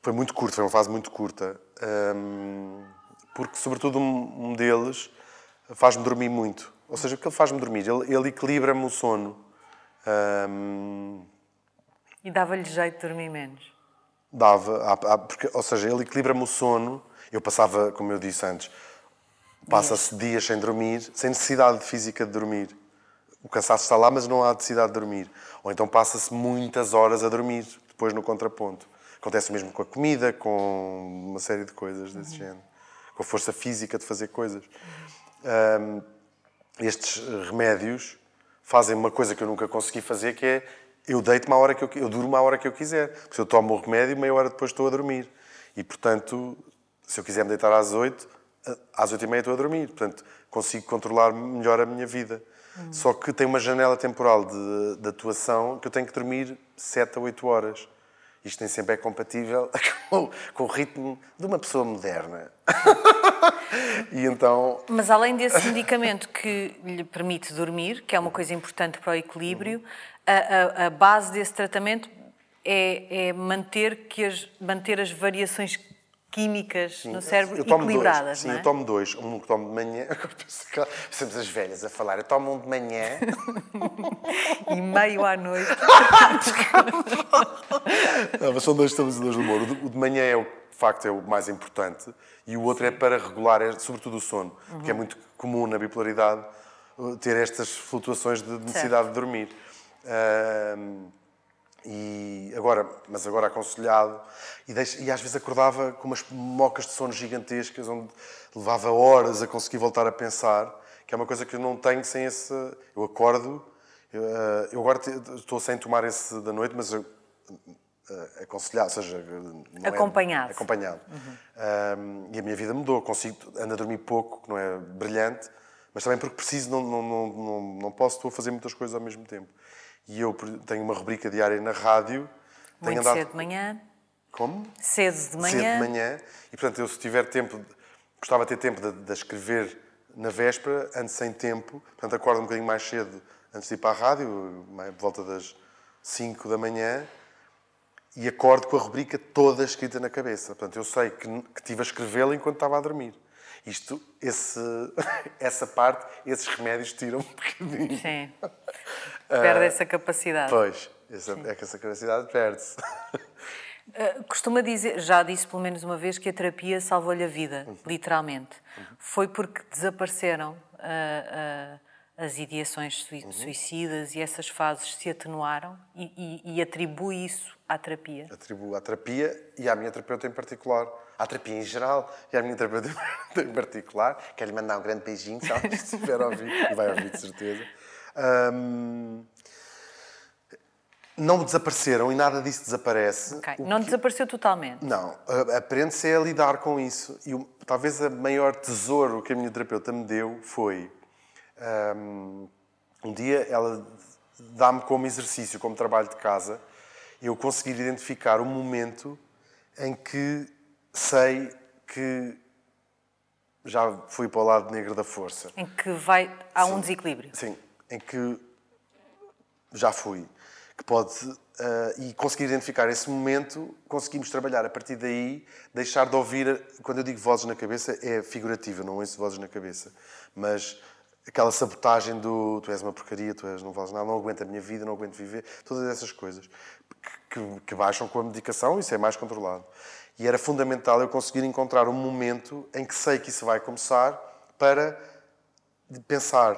Foi muito curto, foi uma fase muito curta. Ahm, porque, sobretudo, um, deles faz-me dormir muito. Ou seja, o que ele faz-me dormir? Ele, ele equilibra-me o sono. E dava-lhe jeito de dormir menos. dava, porque, ou seja, ele equilibra-me o sono. Eu passava, como eu disse antes, passa-se dias sem dormir, sem necessidade física de dormir. O cansaço está lá, mas não há necessidade de dormir. Ou então passa-se muitas horas a dormir, depois no contraponto. Acontece mesmo com a comida, com uma série de coisas desse género. Com a força física de fazer coisas. Ahm, estes remédios fazem uma coisa que eu nunca consegui fazer, que é eu deito-me hora que eu, eu durmo à hora que eu quiser. Porque se eu tomo o remédio, meia hora depois estou a dormir. E, portanto, se eu quiser me deitar às oito, às oito e meia estou a dormir. Portanto, consigo controlar melhor a minha vida. Só que tem uma janela temporal de, de atuação que eu tenho que dormir sete a oito horas. Isto nem sempre é compatível com, com o ritmo de uma pessoa moderna. e então Mas além desse medicamento que lhe permite dormir, que é uma coisa importante para o equilíbrio, a, a- a base desse tratamento é, é manter, que as, manter as variações químicas no cérebro eu tomo equilibradas, dois. Sim, é? eu tomo dois. Um que tomo de manhã. Agora Somos as velhas a falar. Eu tomo um de manhã. E meio à noite. Não, mas são dois estabilizadores do humor. O de, manhã é o de facto é o mais importante e o outro é para regular, é, sobretudo o sono, porque é muito comum na bipolaridade uh, ter estas flutuações de necessidade de dormir. Ahm, e agora, mas agora aconselhado, e, deixa- e às vezes acordava com umas mocas de sono gigantescas, onde levava horas a conseguir voltar a pensar, que é uma coisa que eu não tenho sem esse. Eu acordo, eu, eu agora estou sem tomar esse da noite, mas eu, ah, aconselhado, ou seja, não é- Acompanhado. acompanhado. Um, e a minha vida mudou. Consigo, ando a dormir pouco, que não é brilhante, mas também porque preciso, não, não, não, não posso, estou a fazer muitas coisas ao mesmo tempo. E eu tenho uma rubrica diária na rádio. tenho Muito andado- cedo de manhã, Como? cedo de manhã. Cedo de manhã. E, portanto, eu se tiver tempo, gostava de ter tempo de, de escrever na véspera, ando sem tempo. Portanto, acordo um bocadinho mais cedo antes de ir para a rádio, por volta das 5 da manhã, e acordo com a rubrica toda escrita na cabeça. Portanto, eu sei que, que estive a escrevê-la enquanto estava a dormir. Isto, esse, essa parte, esses remédios tiram um bocadinho. Sim. Perde essa capacidade. Pois, essa, é que essa capacidade perde-se. Uh, Costuma dizer, já disse pelo menos uma vez, que a terapia salvou-lhe a vida, literalmente. Foi porque desapareceram uh, uh, as ideações sui- suicidas e essas fases se atenuaram e, e- e atribui isso à terapia. atribuo à terapia e à minha terapeuta em particular. À terapia em geral e à minha terapeuta em particular. Quero-lhe mandar um grande beijinho, se ela estiver a ouvir, e vai ouvir de certeza. Ahm, não desapareceram e nada disso desaparece. Ok. O Não que- desapareceu totalmente. Não, aprende-se a lidar com isso. E o- talvez a maior tesouro que a minha terapeuta me deu foi. hum, um dia ela dá-me como exercício, como trabalho de casa, eu conseguir identificar um momento em que sei que já fui para o lado negro da força. Em que vai, há um Sim. desequilíbrio. Sim, em que já fui. Que pode. eh, e conseguir identificar esse momento, conseguimos trabalhar a partir daí, deixar de ouvir. Quando eu digo vozes na cabeça, é figurativo, eu não ouço vozes na cabeça. Mas aquela sabotagem do tu és uma porcaria, tu és, não vales nada, não aguento a minha vida, não aguento viver, todas essas coisas que, que, que baixam com a medicação, isso é mais controlado. E era fundamental eu conseguir encontrar um momento em que sei que isso vai começar para pensar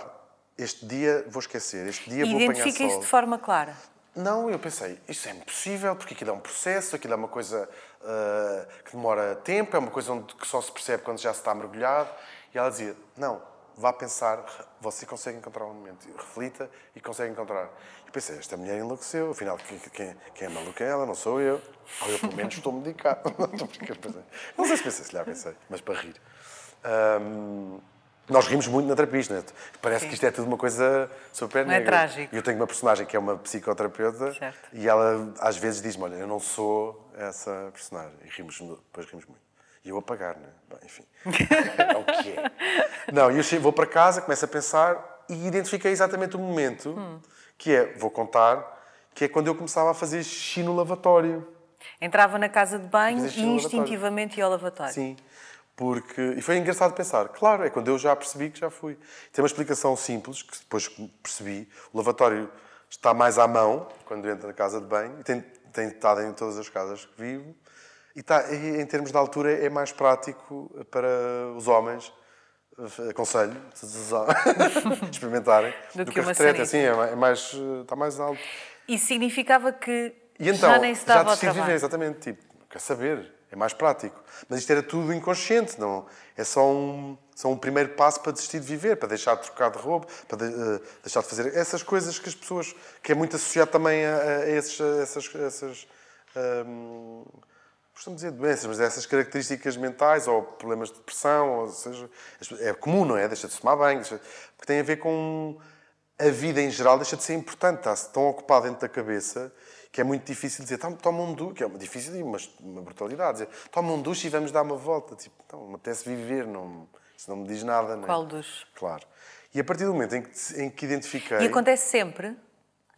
este dia vou esquecer, este dia E vou apanhar identifica isso sol. de forma clara. Não, eu pensei, isso é impossível, porque aquilo é um processo, aquilo é uma coisa ah, que demora tempo, é uma coisa onde, que só se percebe quando já se está mergulhado. E ela dizia, não, vá pensar, você consegue encontrar um momento, reflita e consegue encontrar. E pensei, esta mulher enlouqueceu, afinal, quem, quem, quem é maluca é ela, não sou eu. Ou eu, pelo menos, estou medicado. Não, não sei se pensei, se lhe pensei, mas para rir. Ahm, nós rimos muito na terapia, né? parece Sim. que isto é tudo uma coisa super Não é negra. trágico. E eu tenho uma personagem que é uma psicoterapeuta Certo. e ela às vezes diz-me: Olha, eu não sou essa personagem. E rimos, depois rimos muito. E eu a pagar, né? Bem, enfim. é o que é. Não, e eu chego- vou para casa, começo a pensar e identifiquei exatamente o momento que é, vou contar, que é quando eu começava a fazer xixi no lavatório. Entrava na casa de banho e instintivamente ia ao lavatório. Sim. Porque, e foi engraçado pensar, claro, é quando eu já percebi que já fui. Tem uma explicação simples, que depois percebi. O lavatório está mais à mão, quando entra na casa de banho, e tem, tem estado em todas as casas que vivo. E, está, e em termos de altura, é mais prático para os homens, eh, aconselho, experimentarem, Do do, que que a retreta. Assim, é mais- é mais, eh, está mais alto. Isso significava que E então, já nem se dava ao de trabalho. viver, exatamente. Tipo, quer saber, é mais prático. Mas isto era tudo inconsciente, não? É só um, só um primeiro passo para desistir de viver, para deixar de trocar de roupa, para de- eh, deixar de fazer essas coisas que as pessoas. que é muito associado também a, a esses, a essas. essas hum, costumo dizer doenças, mas essas características mentais ou problemas de depressão, ou seja, é comum, não é? Deixa de se tomar banho, deixa- porque tem a ver com a vida em geral, deixa de ser importante, está-se tão ocupado dentro da cabeça que é muito difícil dizer, "Toma- um duche, que é uma difícil e uma, uma brutalidade, dizer, toma um duche e vamos dar uma volta. Tipo, não, me apetece viver, não, isso não me diz nada. Não é? Qual duche? Claro. E a partir do momento em que, em que identifiquei... E acontece sempre,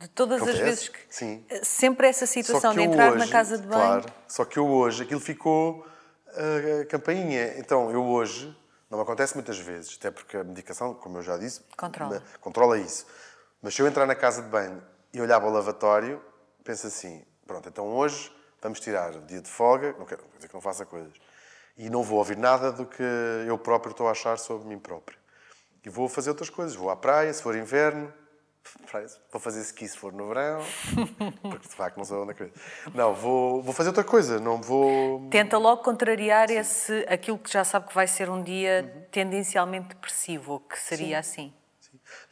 de todas as Acontece, vezes que. sim. Sempre essa situação de entrar hoje, na casa de banho. Claro, só que eu hoje, aquilo ficou ah, a campainha. Então, eu hoje, não acontece muitas vezes, até porque a medicação, como eu já disse, Controla. me- controla isso. Mas se eu entrar na casa de banho e olhar para o lavatório, penso assim: pronto, então hoje vamos tirar o dia de folga, não quero dizer que não faça coisas, e não vou ouvir nada do que eu próprio estou a achar sobre mim próprio. E vou fazer outras coisas. Vou à praia, se for inverno, vou fazer ski se for no verão, porque de facto não sou na cabeça. Não, vou, vou fazer outra coisa, não vou. Tenta logo contrariar esse, aquilo que já sabe que vai ser um dia Uhum. tendencialmente depressivo, que seria assim.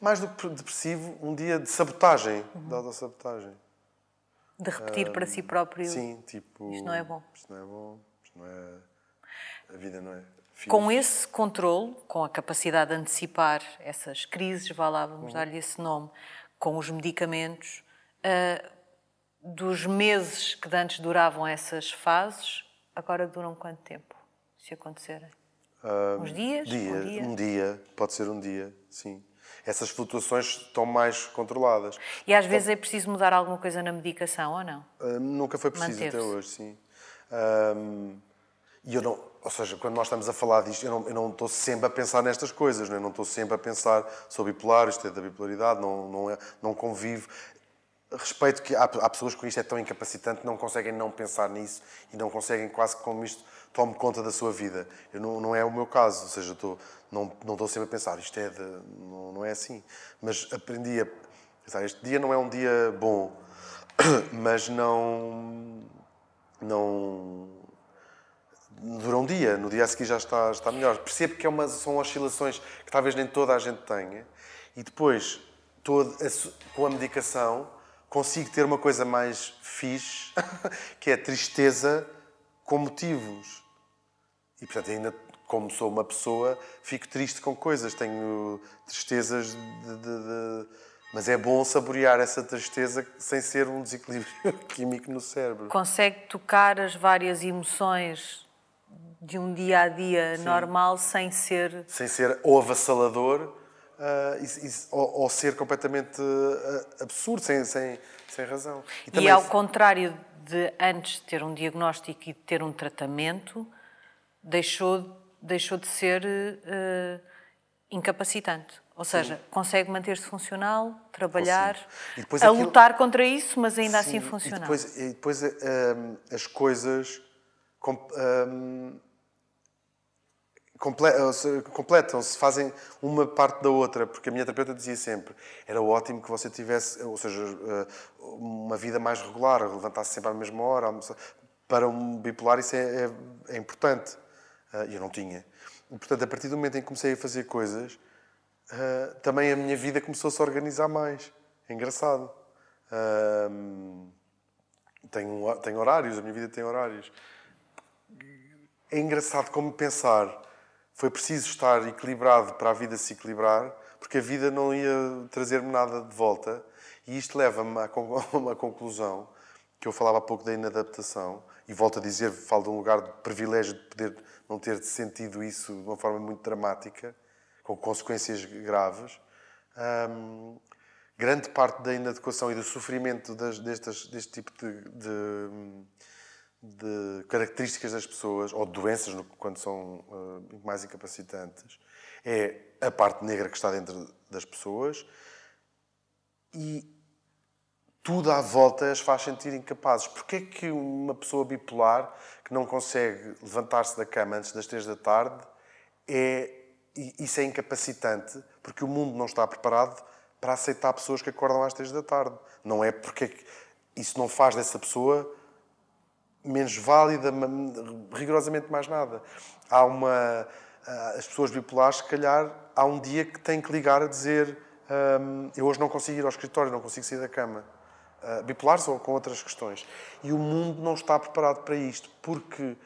Mais do que depressivo, um dia de sabotagem, de autossabotagem. De repetir para si próprio. Sim, tipo. Isto não é bom. Isto não é bom, isto não é. A vida não é. Fixe. Com esse controle, com a capacidade de antecipar essas crises, vá lá, Uhum. vamos dar-lhe esse nome, com os medicamentos, ah, dos meses que antes duravam essas fases, agora duram quanto tempo, se acontecerem? Uns dias? Dia, Um dia? um dia, pode ser um dia, sim. Essas flutuações estão mais controladas. E às vezes é preciso mudar alguma coisa na medicação, ou não? Ah, nunca foi preciso até hoje, sim. Ahm, e eu não, ou seja, quando nós estamos a falar disto, eu não, eu não estou sempre a pensar nestas coisas, não, é? não estou sempre a pensar sobre bipolar, isto é da bipolaridade, não, não, é, não convivo. Respeito que há, há pessoas que isto é tão incapacitante, não conseguem não pensar nisso e não conseguem quase que como isto tome conta da sua vida. Eu não, não é o meu caso, ou seja, eu estou, não, não estou sempre a pensar, isto é de, não, não é assim. Mas aprendi a pensar, este dia não é um dia bom, mas não não dura um dia, no dia a seguir já está, está melhor. Percebo que é uma, são oscilações que talvez nem toda a gente tenha e depois, todo, a com a medicação, consigo ter uma coisa mais fixe, que é tristeza com motivos. E, portanto, ainda como sou uma pessoa, fico triste com coisas, tenho tristezas de- de- de... Mas é bom saborear essa tristeza sem ser um desequilíbrio químico no cérebro. Consegue tocar as várias emoções de um dia a dia normal sem ser. Sem ser ou avassalador uh, e, e, ou, ou, ser completamente uh, absurdo, sem, sem, sem razão. E, também... e ao contrário de antes de ter um diagnóstico e de ter um tratamento, deixou, deixou de ser uh, incapacitante. Ou seja, Sim. consegue manter-se funcional, trabalhar, a aquilo... lutar contra isso, mas ainda Sim. assim funcionar. E depois, depois um, as coisas um, completam-se, fazem uma parte da outra, porque a minha terapeuta dizia sempre era ótimo que você tivesse, ou seja, eh, uma vida mais regular, levantasse sempre à mesma hora. Para um bipolar isso é, é, é importante. Eh, e eu não tinha. E, portanto, a partir do momento em que comecei a fazer coisas, uh, também a minha vida começou-se a organizar mais. É engraçado. Uh, tenho, tenho horários, a minha vida tem horários. É engraçado como pensar foi preciso estar equilibrado para a vida se equilibrar, porque a vida não ia trazer-me nada de volta. E isto leva-me a uma conclusão que eu falava há pouco da inadaptação, e volto a dizer, falo de um lugar de privilégio de poder não ter sentido isso de uma forma muito dramática, com consequências graves. Grande parte da inadequação e do sofrimento das, destas, deste tipo de, de, de, características das pessoas, ou de doenças, quando são uh, mais incapacitantes, é a parte negra que está dentro das pessoas e tudo à volta as faz sentir incapazes. Porquê é que uma pessoa bipolar que não consegue levantar-se da cama antes das três da tarde é isso é incapacitante porque o mundo não está preparado para aceitar pessoas que acordam às três da tarde. Não é porque isso não faz dessa pessoa menos válida, rigorosamente mais nada. Há uma ah, as pessoas bipolares, se calhar, há um dia que têm que ligar a dizer um, eu hoje não consigo ir ao escritório, não consigo sair da cama uh, bipolares ou com outras questões. E o mundo não está preparado para isto, porque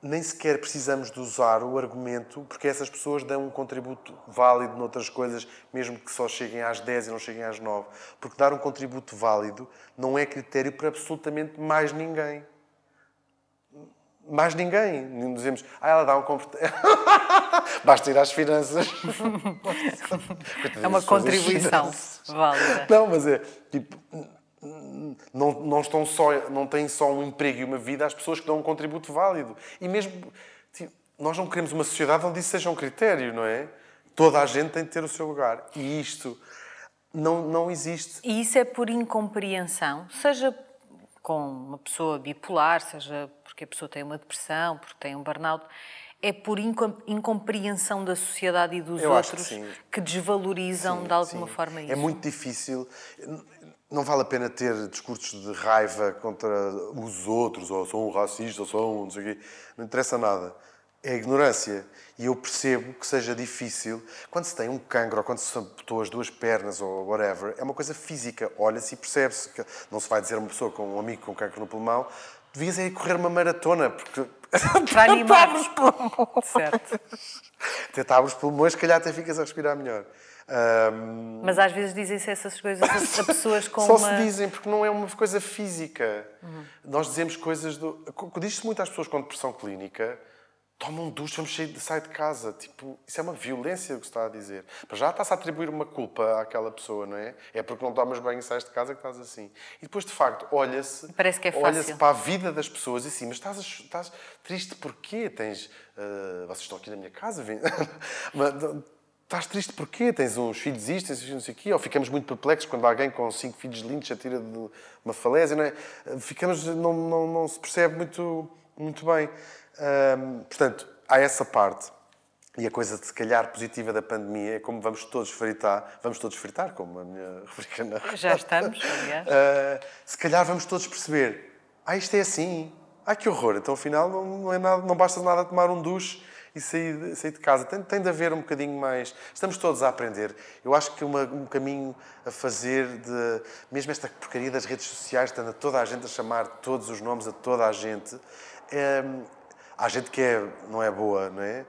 nem sequer precisamos de usar o argumento, porque essas pessoas dão um contributo válido noutras coisas, mesmo que só cheguem às 10 e não cheguem às 9. Porque dar um contributo válido não é critério para absolutamente mais ninguém. Mais ninguém. Dizemos, ah, ela dá um comportamento. Basta ir às finanças. é uma contribuição válida. Não, mas é tipo não, não, estão só, não têm só um emprego e uma vida as pessoas que dão um contributo válido. E mesmo, tipo, nós não queremos uma sociedade onde isso seja um critério, não é? Toda a gente tem de ter o seu lugar. E isto não, não existe. E isso é por incompreensão, seja com uma pessoa bipolar, seja porque a pessoa tem uma depressão, porque tem um burnout, é por incompreensão da sociedade e dos Eu outros que, que, desvalorizam sim, de alguma sim. forma isso. É muito difícil. Não vale a pena ter discursos de raiva contra os outros, ou sou um racista, ou sou um não sei o quê. Não interessa nada. É ignorância. E eu percebo que seja difícil. Quando se tem um cancro, ou quando se amputou as duas pernas, ou whatever, é uma coisa física. Olha-se e percebe-se. Não se vai dizer a uma pessoa com um amigo com cancro no pulmão, devias ir correr uma maratona, porque... Para animar os pulmões. Certo. Tentar os pulmões, se calhar até ficas a respirar melhor. Um... Mas às vezes dizem-se essas coisas a pessoas com Só uma... se dizem porque não é uma coisa física. Uhum. Nós dizemos coisas... Do... Diz-se muito às pessoas com depressão clínica tomam um duche, vamos sair de, sair de casa. Tipo, isso é uma violência o que se está a dizer. Para já está-se a atribuir uma culpa àquela pessoa, não é? É porque não tomas banho e sais de casa que estás assim. E depois, de facto, olha-se Parece que é olha-se para a vida das pessoas e assim, mas estás, estás triste porquê? Tens... Uh, vocês estão aqui na minha casa? Estás triste porquê? Tens uns filhos isto, tens uns filhos aqui, ou ficamos muito perplexos quando alguém com cinco filhos lindos se atira de uma falésia, não é? Ficamos, não, não, não se percebe muito, muito bem. Portanto, há essa parte. E a coisa, de, se calhar, positiva da pandemia é como vamos todos fritar, vamos todos fritar, como a minha rubrica na Já estamos, aliás. Uh, se calhar vamos todos perceber, ah, isto é assim, ah, que horror, então afinal não, não, é nada, não basta nada tomar um duche e sair, sair de casa. Tem, tem de haver um bocadinho mais. Estamos todos a aprender. Eu acho que uma, um caminho a fazer de. Mesmo esta porcaria das redes sociais, estando toda a gente a chamar todos os nomes a toda a gente. É, há gente que é, não é boa, não é?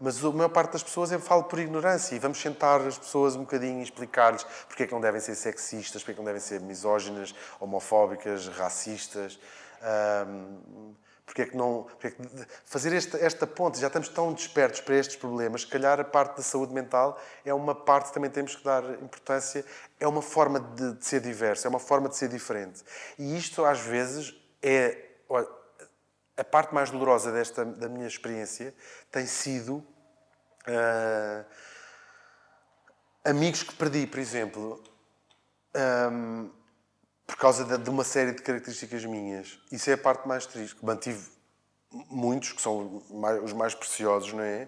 Mas a maior parte das pessoas eu falo por ignorância e vamos sentar as pessoas um bocadinho e explicar-lhes porque é que não devem ser sexistas, porque é que não devem ser misóginas, homofóbicas, racistas. Um, Porque é que não. É que fazer esta, esta ponte, já estamos tão despertos para estes problemas, se calhar a parte da saúde mental é uma parte que também temos que dar importância, é uma forma de, de ser diverso, é uma forma de ser diferente. E isto, às vezes, é. Olha, a parte mais dolorosa desta, da minha experiência tem sido. Uh, amigos que perdi, por exemplo. Um, por causa de, de, uma série de características minhas. Isso é a parte mais triste. Mantive muitos, que são os mais preciosos, não é?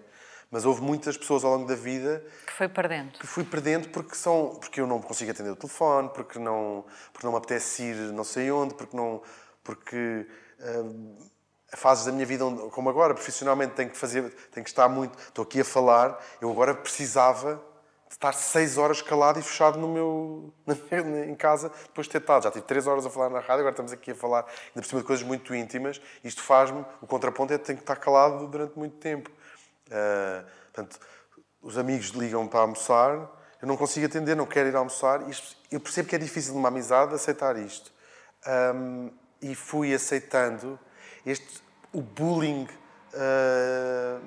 Mas houve muitas pessoas ao longo da vida que foi perdendo. Que fui perdendo porque são porque eu não consigo atender o telefone, porque não porque não me apetece ir não sei onde, porque não porque uh, fases da minha vida como agora profissionalmente tenho que fazer tenho que estar muito estou aqui a falar eu agora precisava de estar seis horas calado e fechado no meu, em casa depois de ter estado. Já tive três horas a falar na rádio, agora estamos aqui a falar ainda por cima de coisas muito íntimas. Isto faz-me, o contraponto é que tenho que estar calado durante muito tempo. Uh, portanto, os amigos ligam para almoçar, eu não consigo atender, não quero ir almoçar. Isto, eu percebo que é difícil numa amizade aceitar isto. Um, e fui aceitando este, o bullying. Uh,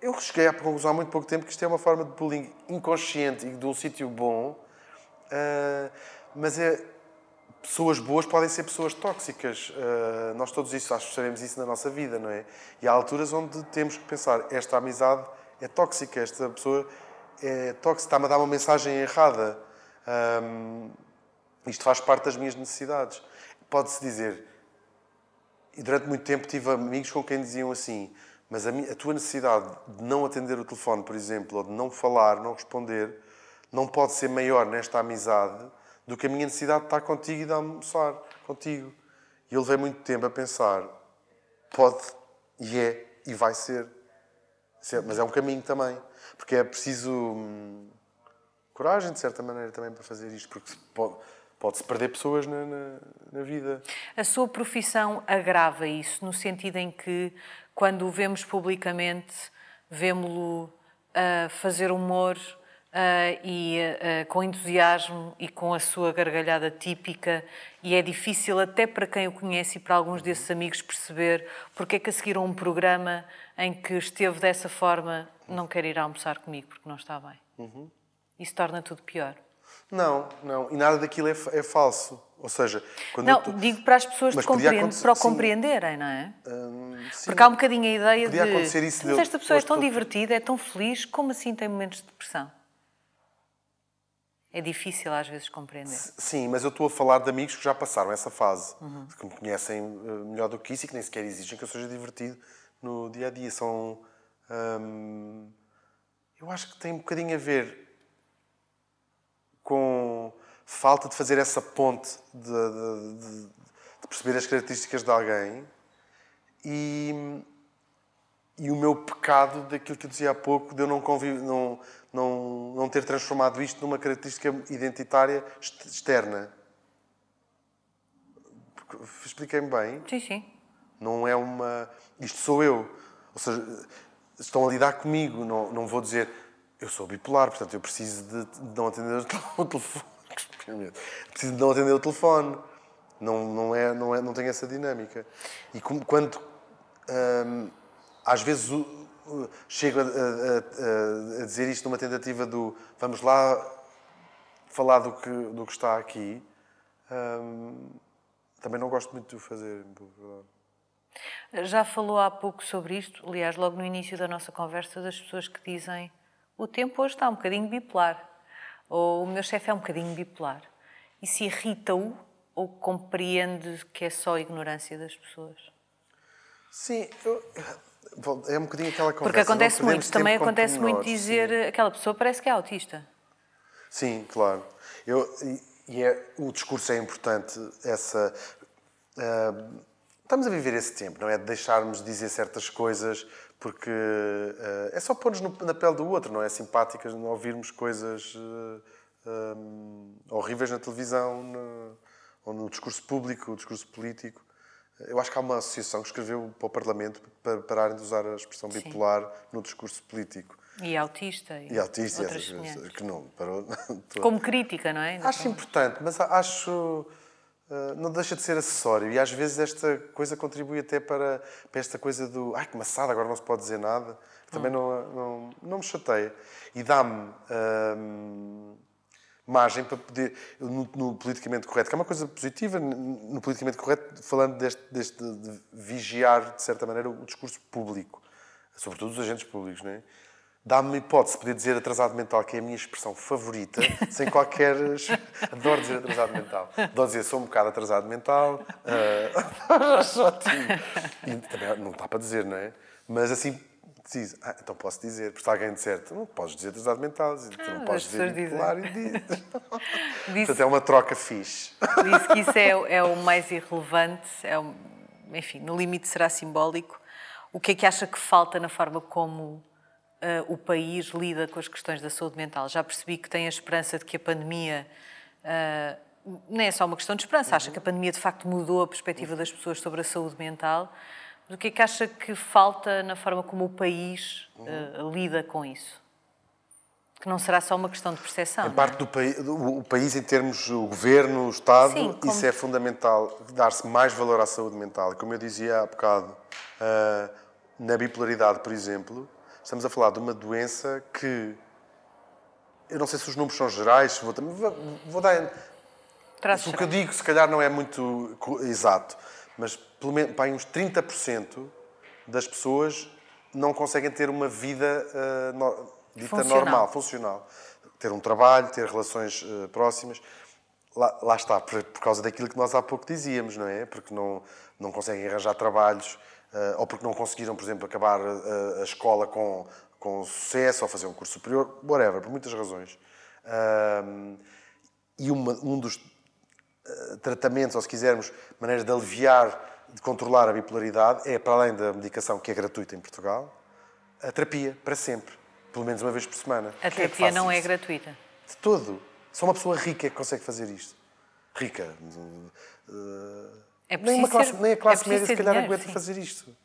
eu cheguei à conclusão há muito pouco tempo que isto é uma forma de bullying inconsciente e de um sítio bom, uh, mas é, pessoas boas podem ser pessoas tóxicas. Uh, nós todos isso, acho que sabemos isso na nossa vida, não é? E há alturas onde temos que pensar, esta amizade é tóxica, esta pessoa é tóxica, está-me a dar uma mensagem errada. Um, isto faz parte das minhas necessidades. Pode-se dizer, e durante muito tempo tive amigos com quem diziam assim, mas a, a, tua necessidade de não atender o telefone, por exemplo, ou de não falar, não responder, não pode ser maior nesta amizade do que a minha necessidade de estar contigo e de almoçar contigo. E eu levei muito tempo a pensar, pode, e é, e vai ser. Mas é um caminho também. Porque é preciso hum, coragem, de certa maneira, também para fazer isto. Porque pode, pode-se perder pessoas na, na, na, vida. A sua profissão agrava isso, no sentido em que quando o vemos publicamente, vemos-lo uh, fazer humor uh, e uh, com entusiasmo e com a sua gargalhada típica, e é difícil até para quem o conhece e para alguns desses amigos perceber porque é que a seguir a um programa em que esteve dessa forma não quer ir almoçar comigo porque não está bem. Uhum. Isso torna tudo pior. Não, não. E nada daquilo é, é falso. Ou seja, quando Não, tô... digo para as pessoas para o compreenderem, não é? Hum, Porque há um bocadinho a ideia podia de. Acontecer isso mas esta pessoa é tão divertida, é tão feliz, como assim tem momentos de depressão? É difícil às vezes compreender. Sim, mas eu estou a falar de amigos que já passaram essa fase, uhum. que me conhecem eh, melhor do que isso e que nem sequer exigem que eu seja divertido no dia a dia. São. Hum, eu acho que tem um bocadinho a ver com falta de fazer essa ponte, de, de, de, de perceber as características de alguém e, e o meu pecado daquilo que eu dizia há pouco, de eu não, conviv, não, não, não ter transformado isto numa característica identitária externa. Expliquei-me bem? Sim, sim. Não é uma. Isto sou eu. Ou seja, estão a lidar comigo. Não, não vou dizer eu sou bipolar, portanto eu preciso de, não atender o telefone. Preciso de não atender o telefone. Não, não, é, não, é, não tem essa dinâmica. E quando hum, às vezes chego a, a, a, a, dizer isto numa tentativa do vamos lá falar do que, do que está aqui, hum, também não gosto muito de o fazer. Já falou há pouco sobre isto, aliás, logo no início da nossa conversa, das pessoas que dizem o tempo hoje está um bocadinho bipolar, ou o meu chefe é um bocadinho bipolar. Isso irrita-o ou compreende que é só ignorância das pessoas? Sim, eu, é um bocadinho aquela conversa. Porque acontece muito, também acontece muito dizer sim. aquela pessoa parece que é autista. Sim, claro. Eu, e, e é, o discurso é importante, essa. Uh, estamos a viver esse tempo, não é? De deixarmos de dizer certas coisas porque uh, é só pôr-nos na pele do outro, não é? Simpáticas, não ouvirmos coisas uh, eh, um, eh, horríveis na televisão no, ou no discurso público, no discurso político. Eu acho que há uma associação que escreveu para o Parlamento para pararem de usar a expressão bipolar Sim. no discurso político. E autista. E, e autista, essas que não parou. Como crítica, não é? Acho importante, mas acho uh, não deixa de ser acessório. E às vezes esta coisa contribui até para, para esta coisa do ai que maçada, agora não se pode dizer nada. Também não, não, não me chateia. E dá-me. Margem para poder, no, no, politicamente correto, que é uma coisa positiva, no politicamente correto, falando deste, deste de vigiar, de certa maneira, o discurso público, sobretudo os agentes públicos, não é? Dá-me hipótese de poder dizer atrasado mental, que é a minha expressão favorita, sem qualquer. Adoro dizer atrasado mental. Adoro dizer sou um bocado atrasado mental. Uh... Só E também não está para dizer, não é? Mas assim, diz, ah, então posso dizer, porque se alguém disser, tu não podes dizer atrasado mental, tu ah, não podes dizer bipolar e diz. Portanto, é uma troca fixe. Disse que isso é, é o mais irrelevante, é o, enfim, no limite será simbólico. O que é que acha que falta na forma como uh, o país lida com as questões da saúde mental? Já percebi que tem a esperança de que a pandemia. Uh, nem é só uma questão de esperança, acha que a pandemia de facto mudou a perspectiva das pessoas sobre a saúde mental o que é que acha que falta na forma como o país uh, lida com isso? Que não será só uma questão de percepção. Em parte é? do país, o país em termos o governo, o Estado, Sim, como... isso é fundamental, dar-se mais valor à saúde mental. Como eu dizia há bocado, uh, na bipolaridade, por exemplo, estamos a falar de uma doença que eu não sei se os números são gerais, vou, vou, dar. o que eu digo, se calhar, não é muito exato mas pelo menos para uns 30% das pessoas não conseguem ter uma vida uh, no, dita funcional. normal, funcional. Ter um trabalho, ter relações uh, próximas. Lá, lá está, por, por, causa daquilo que nós há pouco dizíamos, não é? Porque não, não conseguem arranjar trabalhos, ou porque não conseguiram, por exemplo, acabar a, a escola com, com sucesso, ou fazer um curso superior, whatever, por muitas razões. e uma, um dos eh, tratamentos, ou se quisermos, maneiras de aliviar, de controlar a bipolaridade, é, para além da medicação que é gratuita em Portugal, a terapia, para sempre. Pelo menos uma vez por semana. A Quem terapia é não é isso? é gratuita? De todo. Só uma pessoa rica é que consegue fazer isto. Rica. É nem, classe, ser, nem a classe é média, se calhar, aguenta fazer isto.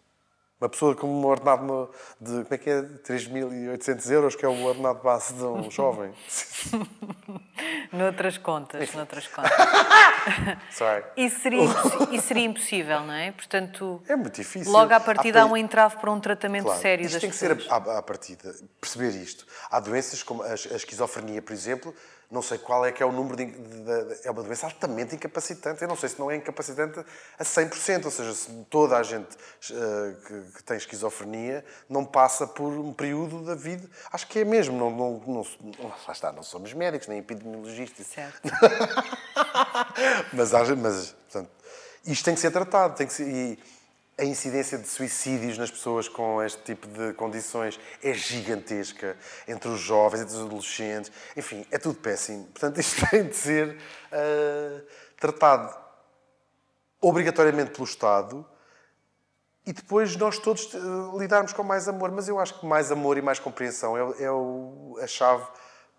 Uma pessoa com um ordenado de, como é que é, 3.800 euros, que é o ordenado base de um jovem. noutras contas, noutras contas. Sorry. Isso seria, isso seria impossível, não é? Portanto, é muito difícil. Logo à partida há um entrave para um tratamento claro, sério isto das tem que ser à, à partida, perceber isto. Há doenças como a, a esquizofrenia, por exemplo, não sei qual é que é o número de, de, de, é uma doença altamente incapacitante. Eu não sei se não é incapacitante a 100%, ou seja, se toda a gente uh, que, que, tem esquizofrenia não passa por um período da vida, acho que é mesmo. Não, não, não, não lá está, não somos médicos nem epidemiologistas. Certo. mas, mas portanto, isto tem que ser tratado, tem que ser, e, a incidência de suicídios nas pessoas com este tipo de condições é gigantesca entre os jovens, entre os adolescentes, enfim, é tudo péssimo. Portanto, isto tem de ser uh, tratado obrigatoriamente pelo Estado e depois nós todos uh, lidarmos com mais amor. Mas eu acho que mais amor e mais compreensão é, é o, a chave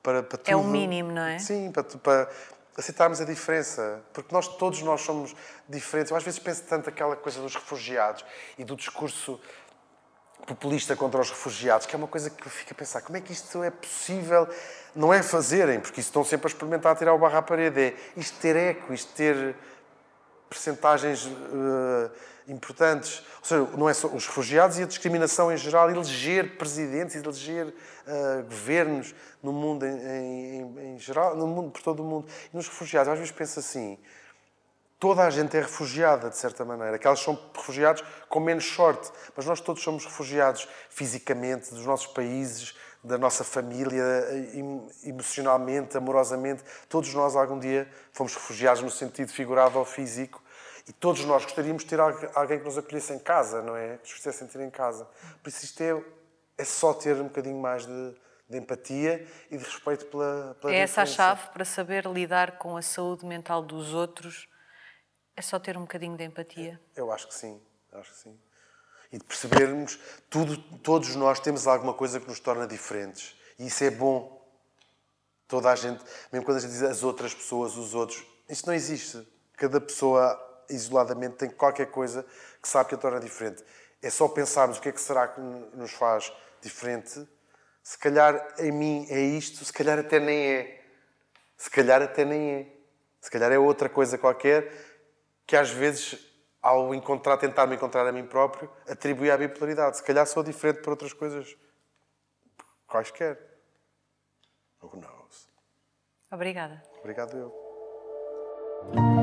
para, para tudo. É o mínimo, não é? Sim, para, para aceitarmos a diferença, porque nós todos nós somos diferentes. Eu às vezes penso tanto aquela coisa dos refugiados e do discurso populista contra os refugiados, que é uma coisa que eu fico a pensar, como é que isto é possível não é fazerem, porque isso estão sempre a experimentar tirar o barro à parede, é isto ter eco, isto ter percentagens uh, importantes. Ou seja, não é só os refugiados e a discriminação em geral, eleger presidentes eleger uh, governos no mundo em, em, em, geral, no mundo, por todo o mundo. E nos refugiados, às vezes penso assim, toda a gente é refugiada, de certa maneira. Aquelas são refugiados com menos sorte, mas nós todos somos refugiados fisicamente, dos nossos países, da nossa família, emocionalmente, amorosamente. Todos nós, algum dia, fomos refugiados no sentido figurado ou físico. E todos nós gostaríamos de ter alguém que nos acolhesse em casa, não é? Que nos fizesse sentir em casa. Por isso, isto é, é só ter um bocadinho mais de, de empatia e de respeito pela, pela É essa a chave para saber lidar com a saúde mental dos outros? É só ter um bocadinho de empatia? Eu acho que sim, acho que sim. E de percebermos, tudo, todos nós temos alguma coisa que nos torna diferentes. E isso é bom. Toda a gente, mesmo quando a gente diz as outras pessoas, os outros, isso não existe. Cada pessoa isoladamente tem qualquer coisa que sabe que a torna diferente. É só pensarmos o que é que será que nos faz diferente se calhar em mim é isto, se calhar até nem é. Se calhar até nem é. Se calhar é outra coisa qualquer que às vezes, ao encontrar, tentar me encontrar a mim próprio, atribuí à bipolaridade. Se calhar sou diferente por outras coisas quaisquer. Who knows? Obrigada. Obrigado eu.